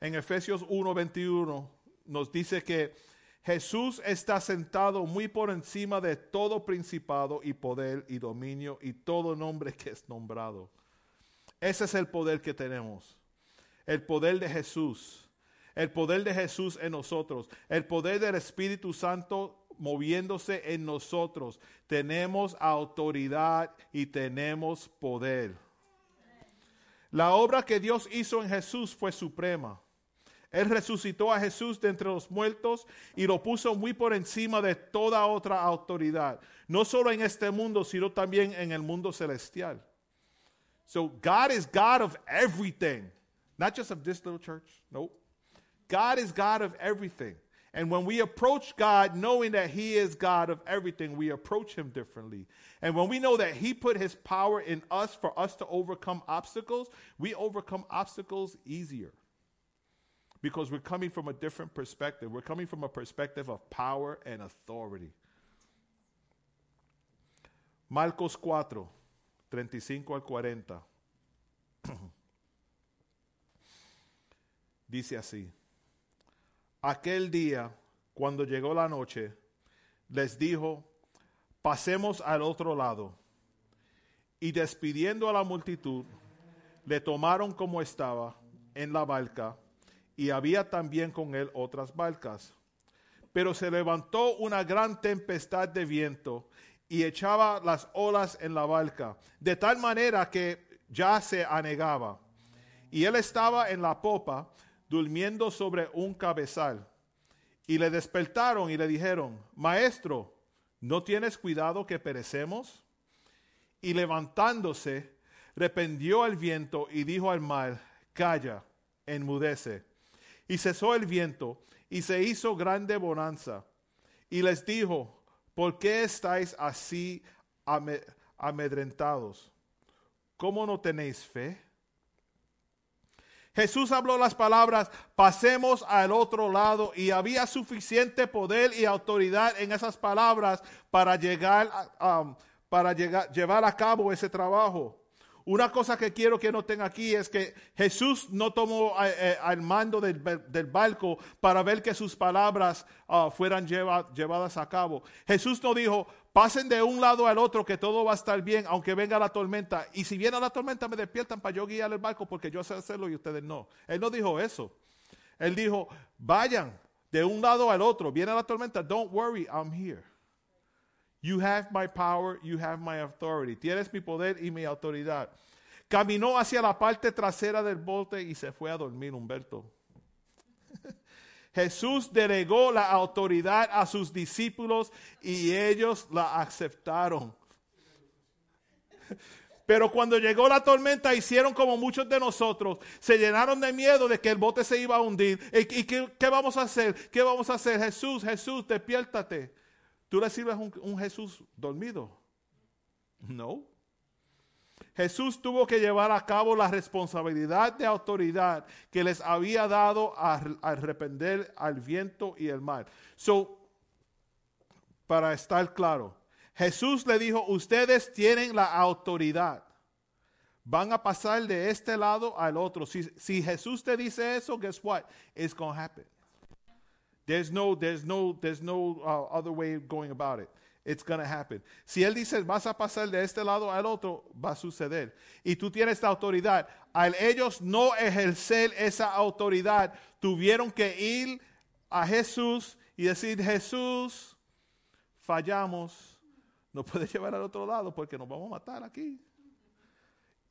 En Efesios 1:21 nos dice que Jesús está sentado muy por encima de todo principado y poder y dominio y todo nombre que es nombrado. Ese es el poder que tenemos. El poder de Jesús. El poder de Jesús en nosotros. El poder del Espíritu Santo moviéndose en nosotros. Tenemos autoridad y tenemos poder. La obra que Dios hizo en Jesús fue suprema. Él resucitó a Jesús de entre los muertos y lo puso muy por encima de toda otra autoridad, no solo en este mundo, sino también en el mundo celestial. So God is God of everything, not just of this little church. No. God is God of everything. And when we approach God knowing that He is God of everything, we approach Him differently. And when we know that He put His power in us for us to overcome obstacles, we overcome obstacles easier because we're coming from a different perspective. We're coming from a perspective of power and authority. Marcos 4, 35 al 40. Dice así, aquel día, cuando llegó la noche, les dijo, pasemos al otro lado. Y despidiendo a la multitud, le tomaron como estaba en la barca y había también con él otras barcas. Pero se levantó una gran tempestad de viento y echaba las olas en la barca, de tal manera que ya se anegaba. Y él estaba en la popa, durmiendo sobre un cabezal. Y le despertaron y le dijeron, Maestro, ¿no tienes cuidado que perecemos? Y levantándose, reprendió al viento y dijo al mar, Calla, enmudece. Y cesó el viento, y se hizo grande bonanza. Y les dijo, ¿por qué estáis así amedrentados? ¿Cómo no tenéis fe? Jesús habló las palabras, pasemos al otro lado y había suficiente poder y autoridad en esas palabras para llegar, para llevar a cabo ese trabajo. Una cosa que quiero que noten aquí es que Jesús no tomó eh, eh, al mando del, barco para ver que sus palabras ah, fueran llevadas a cabo. Jesús no dijo, pasen de un lado al otro que todo va a estar bien aunque venga la tormenta. Y si viene la tormenta me despiertan para yo guiar el barco porque yo sé hacerlo y ustedes no. Él no dijo eso. Él dijo, vayan de un lado al otro. Viene la tormenta, don't worry, I'm here. You have my power, you have my authority. Tienes mi poder y mi autoridad. Caminó hacia la parte trasera del bote y se fue a dormir, Humberto. Jesús delegó la autoridad a sus discípulos y ellos la aceptaron. Pero cuando llegó la tormenta, hicieron como muchos de nosotros. Se llenaron de miedo de que el bote se iba a hundir. ¿Y, qué, qué, vamos a hacer? ¿Qué vamos a hacer? Jesús, Jesús, despiértate. ¿Tú le sirves un, un Jesús dormido? No. Jesús tuvo que llevar a cabo la responsabilidad de autoridad que les había dado al arrepender al viento y el mar. So, para estar claro, Jesús le dijo, ustedes tienen la autoridad. Van a pasar de este lado al otro. Si, si Jesús te dice eso, guess what? It's going to happen. There's no, there's no, there's no uh, other way of going about it. It's to happen. Si él dice, vas a pasar de este lado al otro, va a suceder. Y tú tienes la autoridad. Al ellos no ejercer esa autoridad, tuvieron que ir a Jesús y decir, Jesús, fallamos. No puedes llevar al otro lado porque nos vamos a matar aquí.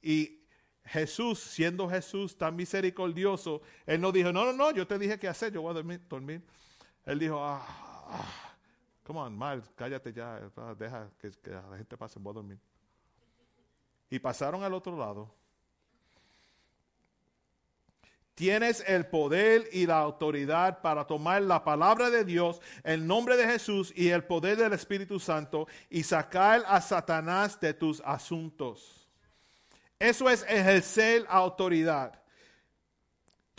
Y Jesús, siendo Jesús tan misericordioso, Él no dijo, no, no, no, yo te dije qué hacer, yo voy a dormir. dormir. Él dijo, ah, ah, come on, cállate ya, deja que, la gente pase, voy a dormir. Y pasaron al otro lado. Tienes el poder y la autoridad para tomar la palabra de Dios, el nombre de Jesús y el poder del Espíritu Santo y sacar a Satanás de tus asuntos. Eso es ejercer autoridad.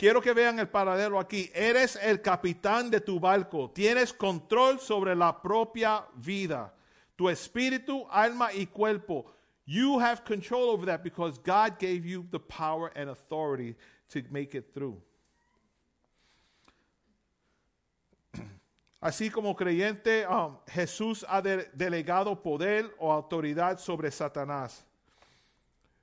Quiero que vean el paralelo aquí. Eres el capitán de tu barco. Tienes control sobre la propia vida. Tu espíritu, alma y cuerpo. You have control over that because God gave you the power and authority to make it through. Así como creyente, um, Jesús ha delegado poder o autoridad sobre Satanás.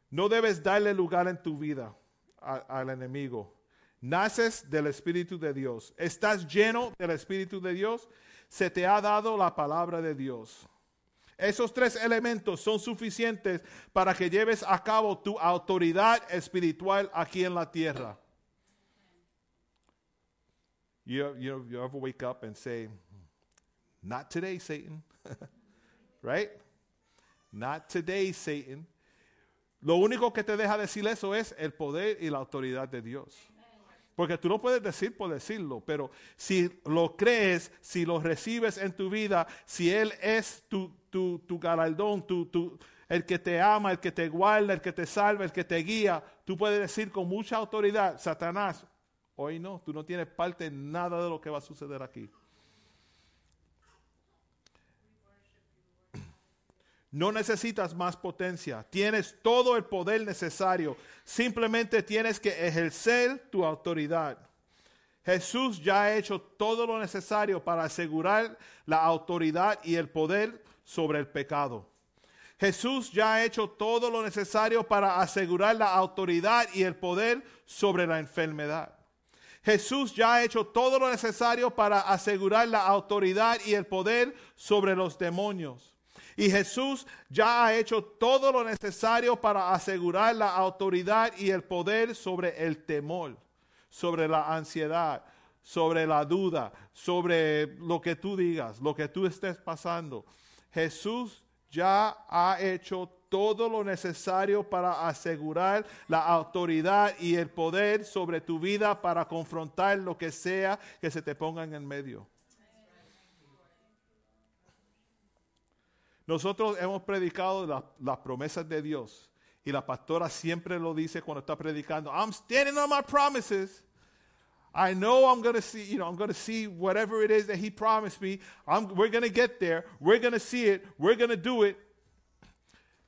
No debes darle lugar en tu vida al enemigo. Naces del Espíritu de Dios. Estás lleno del Espíritu de Dios. Se te ha dado la palabra de Dios. Esos tres elementos son suficientes para que lleves a cabo tu autoridad espiritual aquí en la tierra. You, you, you ever wake up and say, Not today, Satan. right? Not today, Satan. Lo único que te deja decir eso es el poder y la autoridad de Dios. Porque tú lo puedes decir por decirlo, pero si lo crees, si lo recibes en tu vida, si Él es tu, tu, tu galardón, tu, el que te ama, el que te guarda, el que te salva, el que te guía, tú puedes decir con mucha autoridad, Satanás, hoy no, tú no tienes parte en nada de lo que va a suceder aquí. No necesitas más potencia, tienes todo el poder necesario, simplemente tienes que ejercer tu autoridad. Jesús ya ha hecho todo lo necesario para asegurar la autoridad y el poder sobre el pecado. Jesús ya ha hecho todo lo necesario para asegurar la autoridad y el poder sobre la enfermedad. Jesús ya ha hecho todo lo necesario para asegurar la autoridad y el poder sobre los demonios. Y Jesús ya ha hecho todo lo necesario para asegurar la autoridad y el poder sobre el temor, sobre la ansiedad, sobre la duda, sobre lo que tú digas, lo que tú estés pasando. Jesús ya ha hecho todo lo necesario para asegurar la autoridad y el poder sobre tu vida para confrontar lo que sea que se te ponga en el medio. Nosotros hemos predicado las promesas de Dios Y la pastora siempre lo dice cuando está predicando, I'm standing on my promises. I know I'm going to see, you know, I'm going to see whatever it is that he promised me. I'm, we're going to get there. We're going to see it. We're going to do it.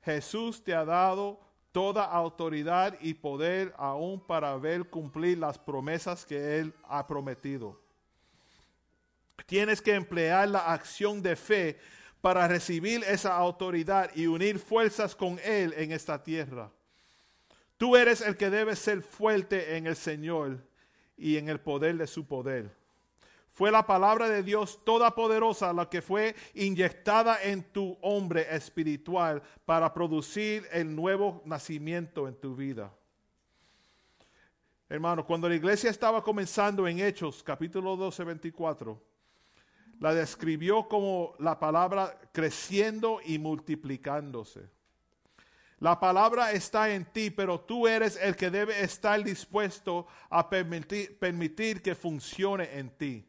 Jesús te ha dado toda autoridad y poder aún para ver cumplir las promesas que Él ha prometido. Tienes que emplear la acción de fe para recibir esa autoridad y unir fuerzas con Él en esta tierra. Tú eres el que debe ser fuerte en el Señor y en el poder de su poder. Fue la palabra de Dios todopoderosa la que fue inyectada en tu hombre espiritual para producir el nuevo nacimiento en tu vida. Hermano, cuando la iglesia estaba comenzando en Hechos, capítulo 12, 24, la describió como la palabra creciendo y multiplicándose. La palabra está en ti, pero tú eres el que debe estar dispuesto a permitir, permitir que funcione en ti.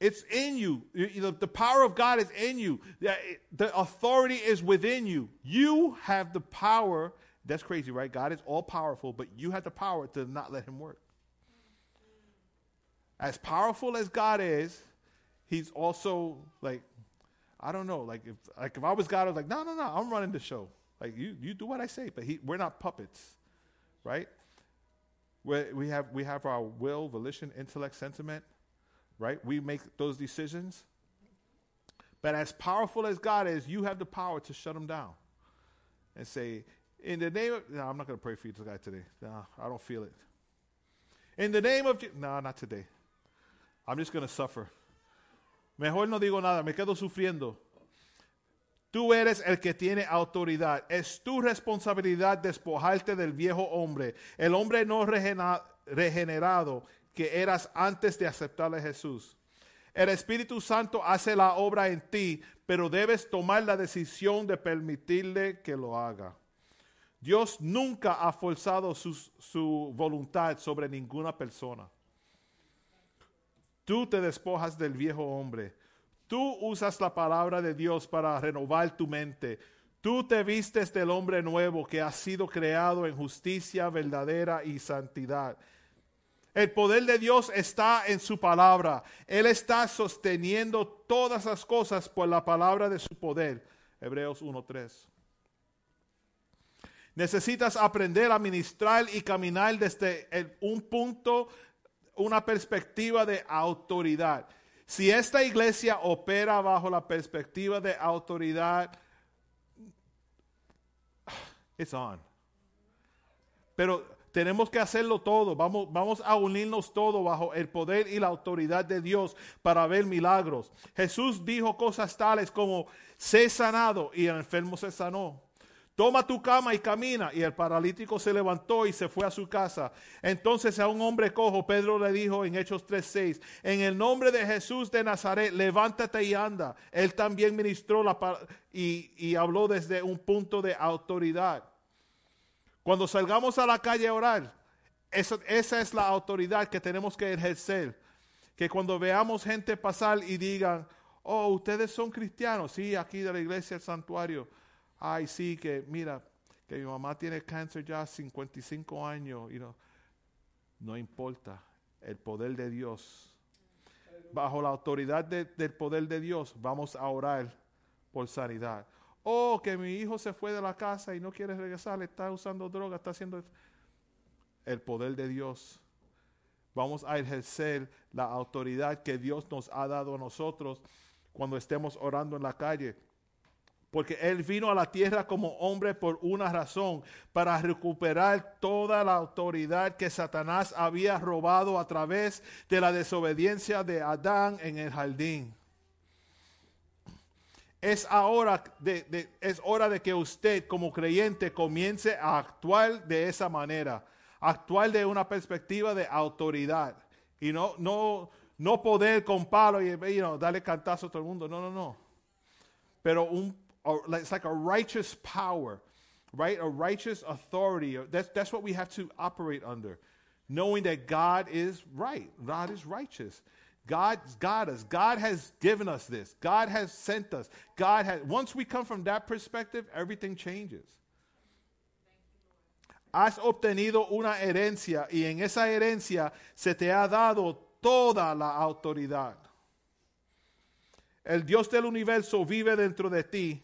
It's in you. The power of God is in you. The authority is within you. You have the power. That's crazy, right? God is all powerful, but you have the power to not let him work. As powerful as God is, he's also like, I don't know, like if like if I was God, I was like, no, no, no, I'm running the show. Like you, you do what I say, but he, we're not puppets, right? we we have we have our will, volition, intellect, sentiment, right? We make those decisions. But as powerful as God is, you have the power to shut him down and say, in the name of, no, I'm not going to pray for you guy today. No, I don't feel it. In the name of, no, not today. I'm just going to suffer. Mejor no digo nada, me quedo sufriendo. Tú eres el que tiene autoridad. Es tu responsabilidad despojarte del viejo hombre, el hombre no regenerado que eras antes de aceptar a Jesús. El Espíritu Santo hace la obra en ti, pero debes tomar la decisión de permitirle que lo haga. Dios nunca ha forzado su, su voluntad sobre ninguna persona. Tú te despojas del viejo hombre Tú usas la palabra de Dios para renovar tu mente. Tú te vistes del hombre nuevo que ha sido creado en justicia verdadera y santidad. El poder de Dios está en su palabra. Él está sosteniendo todas las cosas por la palabra de su poder. Hebreos 1.3. Necesitas aprender a ministrar y caminar desde un punto, una perspectiva de autoridad. Si esta iglesia opera bajo la perspectiva de autoridad, it's on. Pero tenemos que hacerlo todo. Vamos, vamos a unirnos todo bajo el poder y la autoridad de Dios para ver milagros. Jesús dijo cosas tales como, sé sanado y el enfermo se sanó. Toma tu cama y camina. Y el paralítico se levantó y se fue a su casa. Entonces a un hombre cojo, Pedro le dijo en Hechos 3:6, en el nombre de Jesús de Nazaret, levántate y anda. Él también ministró la y, y habló desde un punto de autoridad. Cuando salgamos a la calle a orar, esa, esa es la autoridad que tenemos que ejercer. Que cuando veamos gente pasar y digan, oh, ustedes son cristianos, sí, aquí de la iglesia, el santuario ay, sí, que mira, que mi mamá tiene cáncer ya 55 años, y no importa, el poder de Dios. Bajo la autoridad del poder de Dios, vamos a orar por sanidad. Oh, que mi hijo se fue de la casa y no quiere regresar, está usando droga, está haciendo el poder de Dios. Vamos a ejercer la autoridad que Dios nos ha dado a nosotros cuando estemos orando en la calle porque Él vino a la tierra como hombre por una razón, para recuperar toda la autoridad que Satanás había robado a través de la desobediencia de Adán en el jardín. Es ahora de, es hora de que usted como creyente comience a actuar de esa manera, actuar de una perspectiva de autoridad y no, no, no poder con palo y darle cantazo a todo el mundo. No, no, no. Pero un it's like a righteous power, right? A righteous authority. That's, that's what we have to operate under, knowing that God is right. God is righteous. God's got us. God has given us this. God has sent us. God has, once we come from that perspective, everything changes. has obtenido una herencia y en esa herencia se te ha dado toda la autoridad. El Dios del universo vive dentro de ti.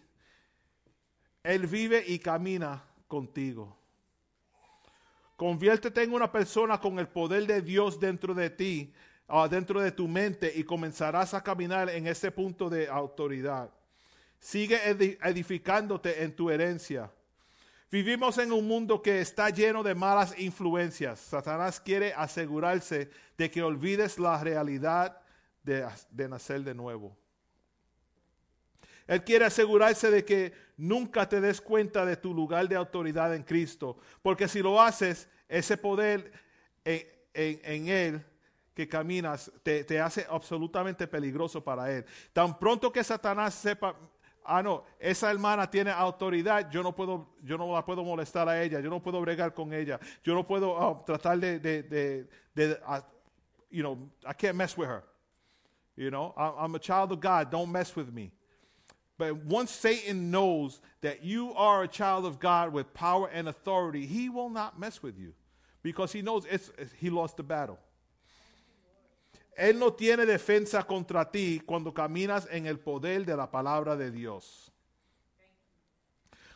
Él vive y camina contigo. Conviértete en una persona con el poder de Dios dentro de ti, ah, dentro de tu mente, y comenzarás a caminar en ese punto de autoridad. Sigue edificándote en tu herencia. Vivimos en un mundo que está lleno de malas influencias. Satanás quiere asegurarse de que olvides la realidad de nacer de nuevo. Él quiere asegurarse de que nunca te des cuenta de tu lugar de autoridad en Cristo, porque si lo haces, ese poder en, Él que caminas te, hace absolutamente peligroso para Él. Tan pronto que Satanás sepa, ah, no, esa hermana tiene autoridad, yo no puedo, yo no la puedo molestar a ella, yo no puedo bregar con ella, yo no puedo ah, tratar de, you know, I can't mess with her. You know, I'm a child of God, don't mess with me. But once Satan knows that you are a child of God with power and authority, he will not mess with you because he knows it's, he lost the battle. Él no tiene defensa contra ti cuando caminas en el poder de la palabra de Dios.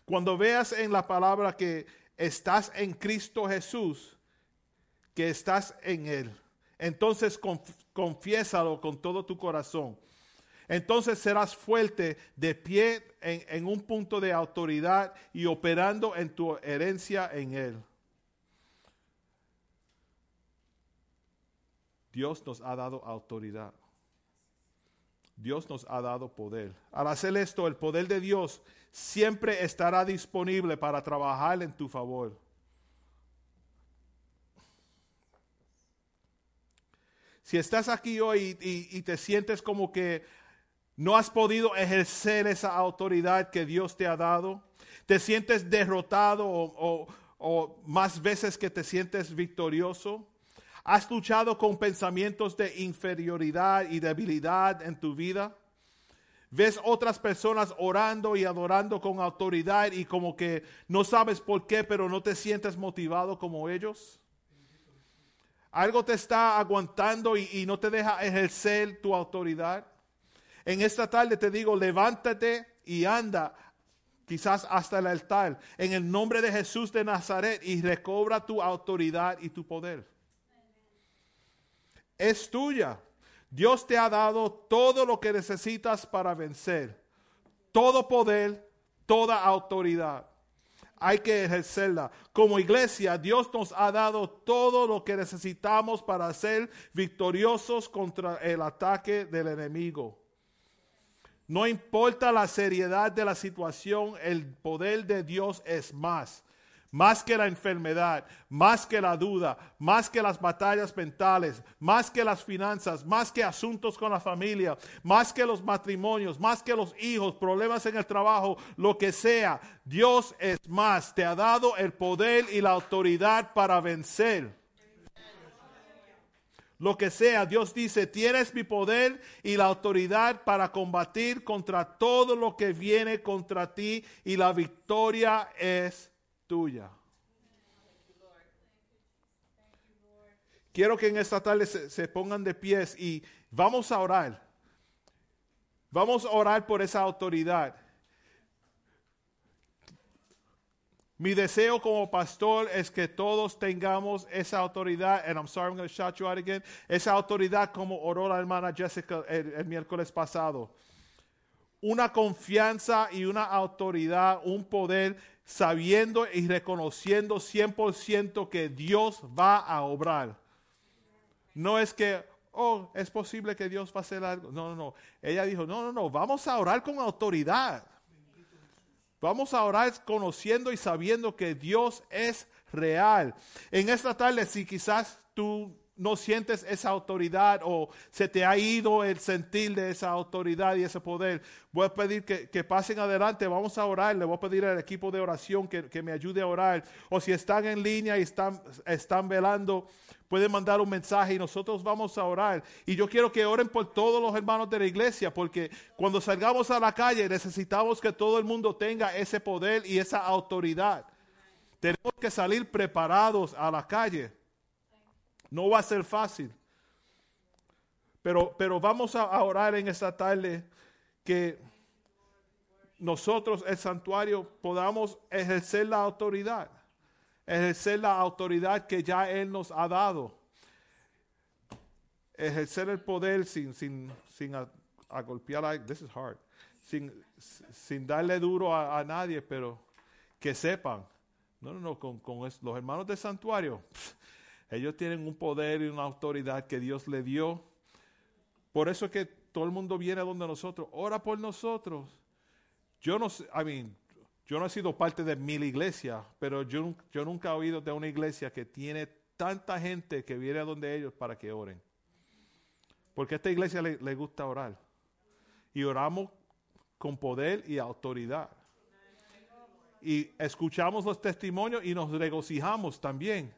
Cuando veas en la palabra que estás en Cristo Jesús, que estás en Él, entonces confiésalo con todo tu corazón entonces serás fuerte de pie en, un punto de autoridad y operando en tu herencia en Él. Dios nos ha dado autoridad. Dios nos ha dado poder. Al hacer esto, el poder de Dios siempre estará disponible para trabajar en tu favor. Si estás aquí hoy y te sientes como que no has podido ejercer esa autoridad que Dios te ha dado. Te sientes derrotado o, más veces que te sientes victorioso. Has luchado con pensamientos de inferioridad y debilidad en tu vida. Ves otras personas orando y adorando con autoridad y como que no sabes por qué, pero no te sientes motivado como ellos. Algo te está aguantando y no te deja ejercer tu autoridad. En esta tarde te digo, levántate y anda quizás hasta el altar en el nombre de Jesús de Nazaret y recobra tu autoridad y tu poder. Es tuya. Dios te ha dado todo lo que necesitas para vencer. Todo poder, toda autoridad. Hay que ejercerla. Como iglesia, Dios nos ha dado todo lo que necesitamos para ser victoriosos contra el ataque del enemigo. No importa la seriedad de la situación, el poder de Dios es más. Más que la enfermedad, más que la duda, más que las batallas mentales, más que las finanzas, más que asuntos con la familia, más que los matrimonios, más que los hijos, problemas en el trabajo, lo que sea. Dios es más. Te ha dado el poder y la autoridad para vencer lo que sea, Dios dice, tienes mi poder y la autoridad para combatir contra todo lo que viene contra ti y la victoria es tuya. Quiero que en esta tarde se, pongan de pies y vamos a orar. Vamos a orar por esa autoridad. Mi deseo como pastor es que todos tengamos esa autoridad, and I'm sorry, I'm going to shout you out again, esa autoridad como oró la hermana Jessica el, miércoles pasado. Una confianza y una autoridad, un poder, sabiendo y reconociendo 100% que Dios va a obrar. No es que, oh, es posible que Dios va a hacer algo. No, no, no. Ella dijo, no, no, no, vamos a orar con autoridad. Vamos a orar conociendo y sabiendo que Dios es real. En esta tarde, si quizás tú no sientes esa autoridad o se te ha ido el sentir de esa autoridad y ese poder, voy a pedir que, pasen adelante, vamos a orar, le voy a pedir al equipo de oración que, que me ayude a orar. O si están en línea y están, están velando, pueden mandar un mensaje y nosotros vamos a orar. Y yo quiero que oren por todos los hermanos de la iglesia, porque cuando salgamos a la calle necesitamos que todo el mundo tenga ese poder y esa autoridad. Tenemos que salir preparados a la calle. No va a ser fácil. Pero, pero vamos a orar en esta tarde que nosotros, el santuario, podamos ejercer la autoridad. Ejercer la autoridad que ya Él nos ha dado. Ejercer el poder sin, sin, sin a, golpear. This is hard. Sin, sin darle duro a, nadie, pero que sepan. No, no, no, con, con los hermanos del santuario. Ellos tienen un poder y una autoridad que Dios le dio por eso es que todo el mundo viene a donde nosotros, ora por nosotros. Yo no I mean, yo no he sido parte de mil iglesias, pero yo, yo nunca he oído de una iglesia que tiene tanta gente que viene a donde ellos para que oren. Porque a esta iglesia le, le gusta orar. Y oramos con poder y autoridad. Y escuchamos los testimonios y nos regocijamos también.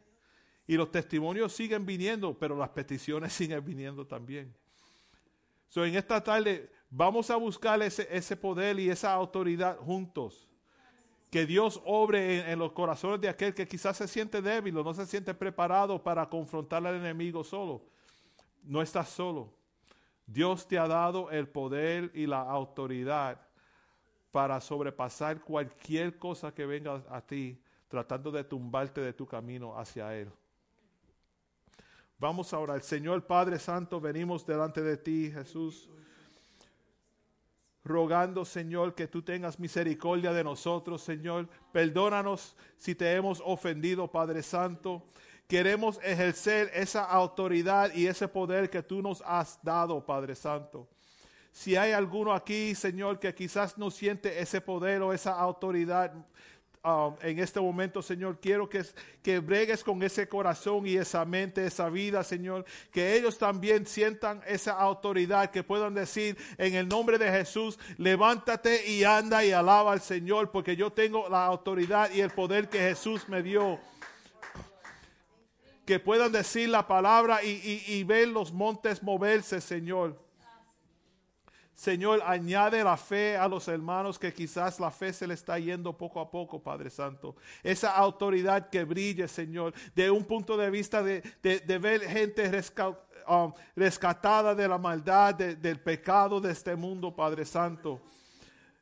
Y los testimonios siguen viniendo, pero las peticiones siguen viniendo también. So, en esta tarde vamos a buscar ese, ese poder y esa autoridad juntos. Que Dios obre en, los corazones de aquel que quizás se siente débil o no se siente preparado para confrontar al enemigo solo. No estás solo. Dios te ha dado el poder y la autoridad para sobrepasar cualquier cosa que venga a ti, tratando de tumbarte de tu camino hacia Él. Vamos a orar. Señor Padre Santo, venimos delante de ti, Jesús, rogando, Señor, que tú tengas misericordia de nosotros, Señor. Perdónanos si te hemos ofendido, Padre Santo. Queremos ejercer esa autoridad y ese poder que tú nos has dado, Padre Santo. Si hay alguno aquí, Señor, que quizás no siente ese poder o esa autoridad, Um, en este momento, Señor. Quiero que, que bregues con ese corazón y esa mente, esa vida, Señor. Que ellos también sientan esa autoridad, que puedan decir en el nombre de Jesús, levántate y anda y alaba al Señor, porque yo tengo la autoridad y el poder que Jesús me dio que puedan decir la palabra y, y, ver los montes moverse, Señor. Señor, añade la fe a los hermanos que quizás la fe se le está yendo poco a poco, Padre Santo. Esa autoridad que brille, Señor, de un punto de vista de, ver gente um, rescatada de la maldad, del pecado de este mundo, Padre Santo.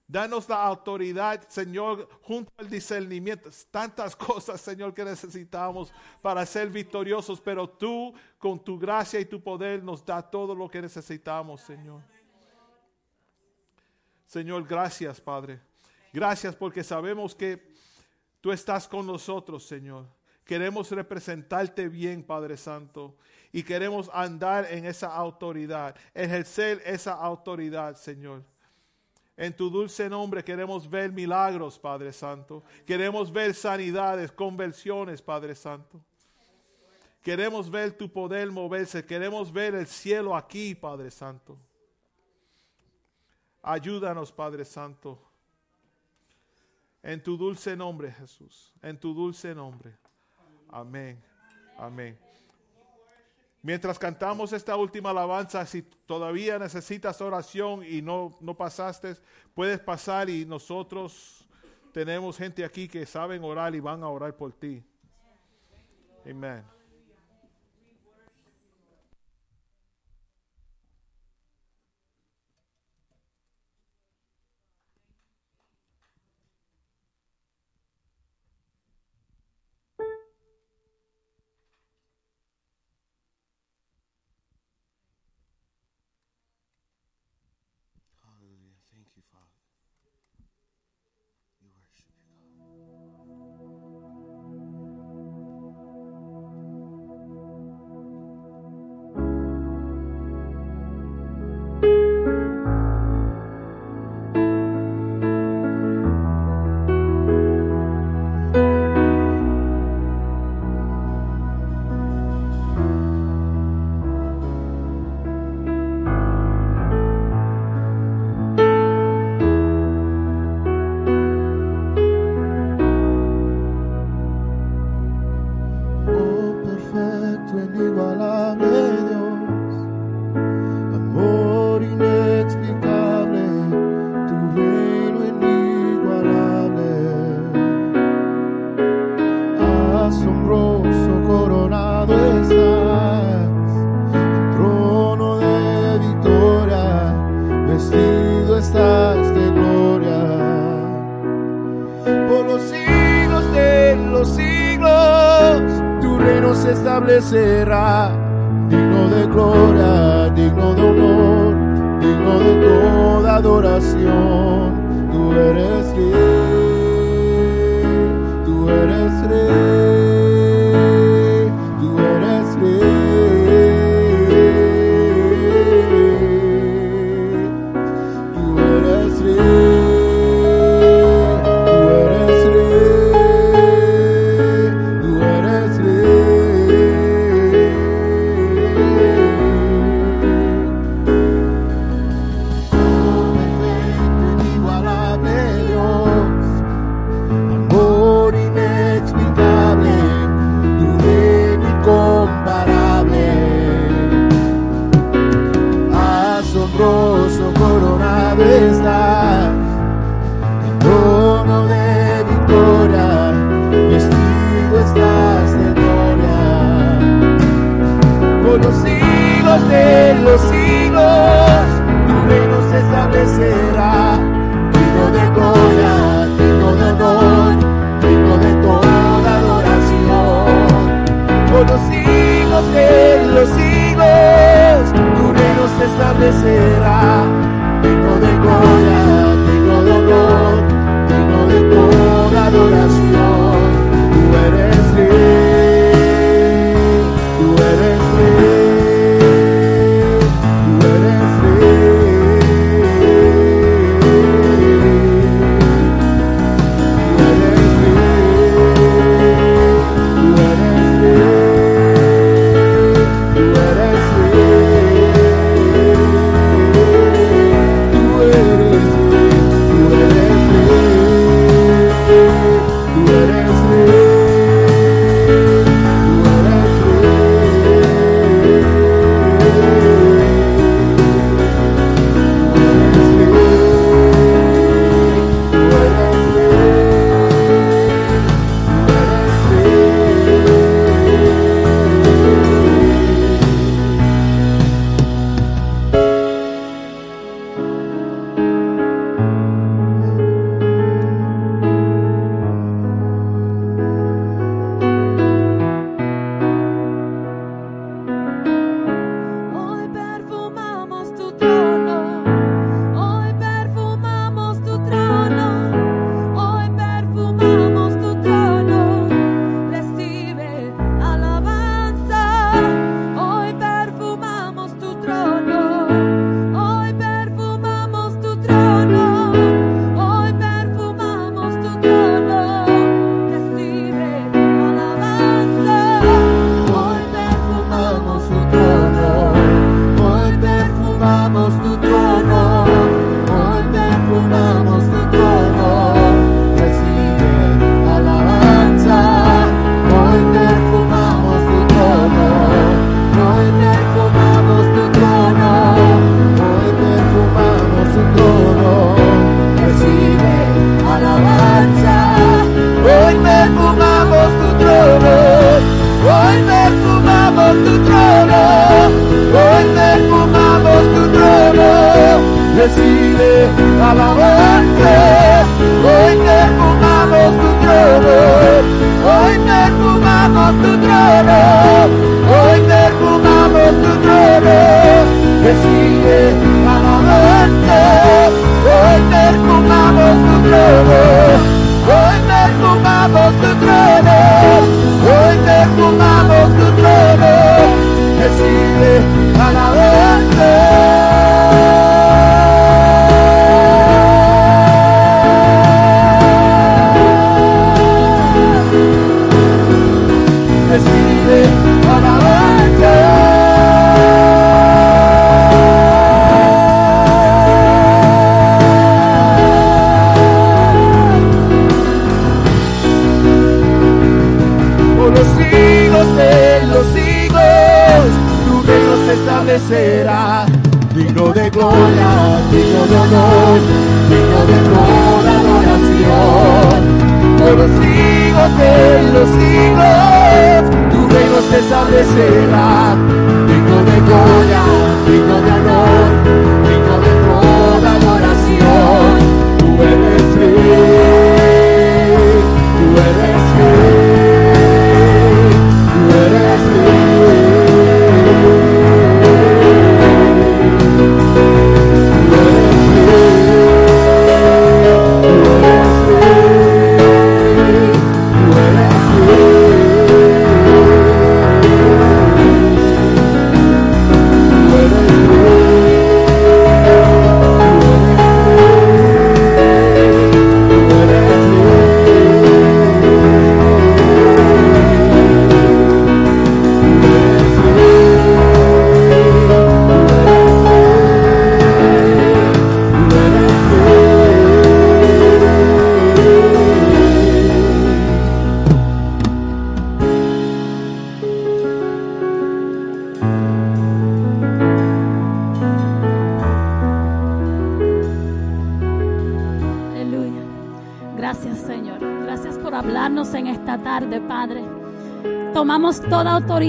Danos la autoridad, Señor, junto al discernimiento. Tantas cosas, Señor, que necesitamos para ser victoriosos, pero tú, con tu gracia y tu poder, nos da todo lo que necesitamos, Señor. Señor, gracias, Padre. Gracias porque sabemos que tú estás con nosotros, Señor. Queremos representarte bien, Padre Santo, y queremos andar en esa autoridad, ejercer esa autoridad, Señor. En tu dulce nombre queremos ver milagros, Padre Santo. Queremos ver sanidades, conversiones, Padre Santo. Queremos ver tu poder moverse. Queremos ver el cielo aquí, Padre Santo. Ayúdanos, Padre Santo. En tu dulce nombre, Jesús. En tu dulce nombre. Amén. Amén. Mientras cantamos esta última alabanza, si todavía necesitas oración y no, no pasaste, puedes pasar y nosotros tenemos gente aquí que saben orar y van a orar por ti. Amén. Se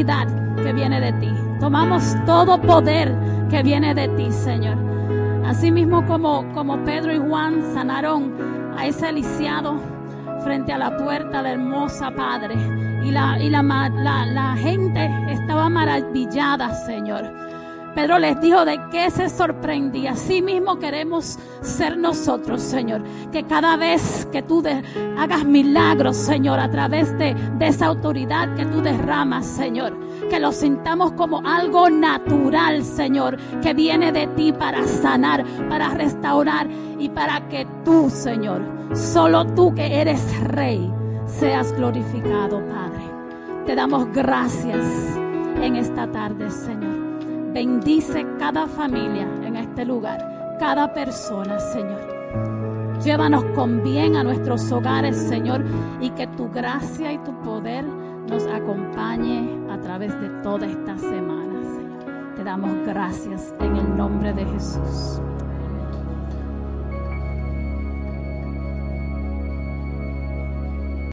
que viene de ti. Tomamos todo poder que viene de ti, Señor. Así mismo como, como Pedro y Juan sanaron a ese lisiado frente a la puerta, la hermosa Padre. Y la, y la, la, la gente estaba maravillada, Señor. Pedro les dijo de qué se sorprendía. Así mismo queremos ser nosotros, Señor. Que cada vez que tú de- hagas milagros, Señor, a través de, de esa autoridad que tú derramas, Señor, que lo sintamos como algo natural, Señor, que viene de ti para sanar, para restaurar y para que tú, Señor, solo tú que eres Rey, seas glorificado, Padre. Te damos gracias en esta tarde, Señor. Bendice cada familia en este lugar, cada persona, Señor. Llévanos con bien a nuestros hogares, Señor, y que tu gracia y tu poder nos acompañe a través de toda esta semana, Señor. Te damos gracias en el nombre de Jesús.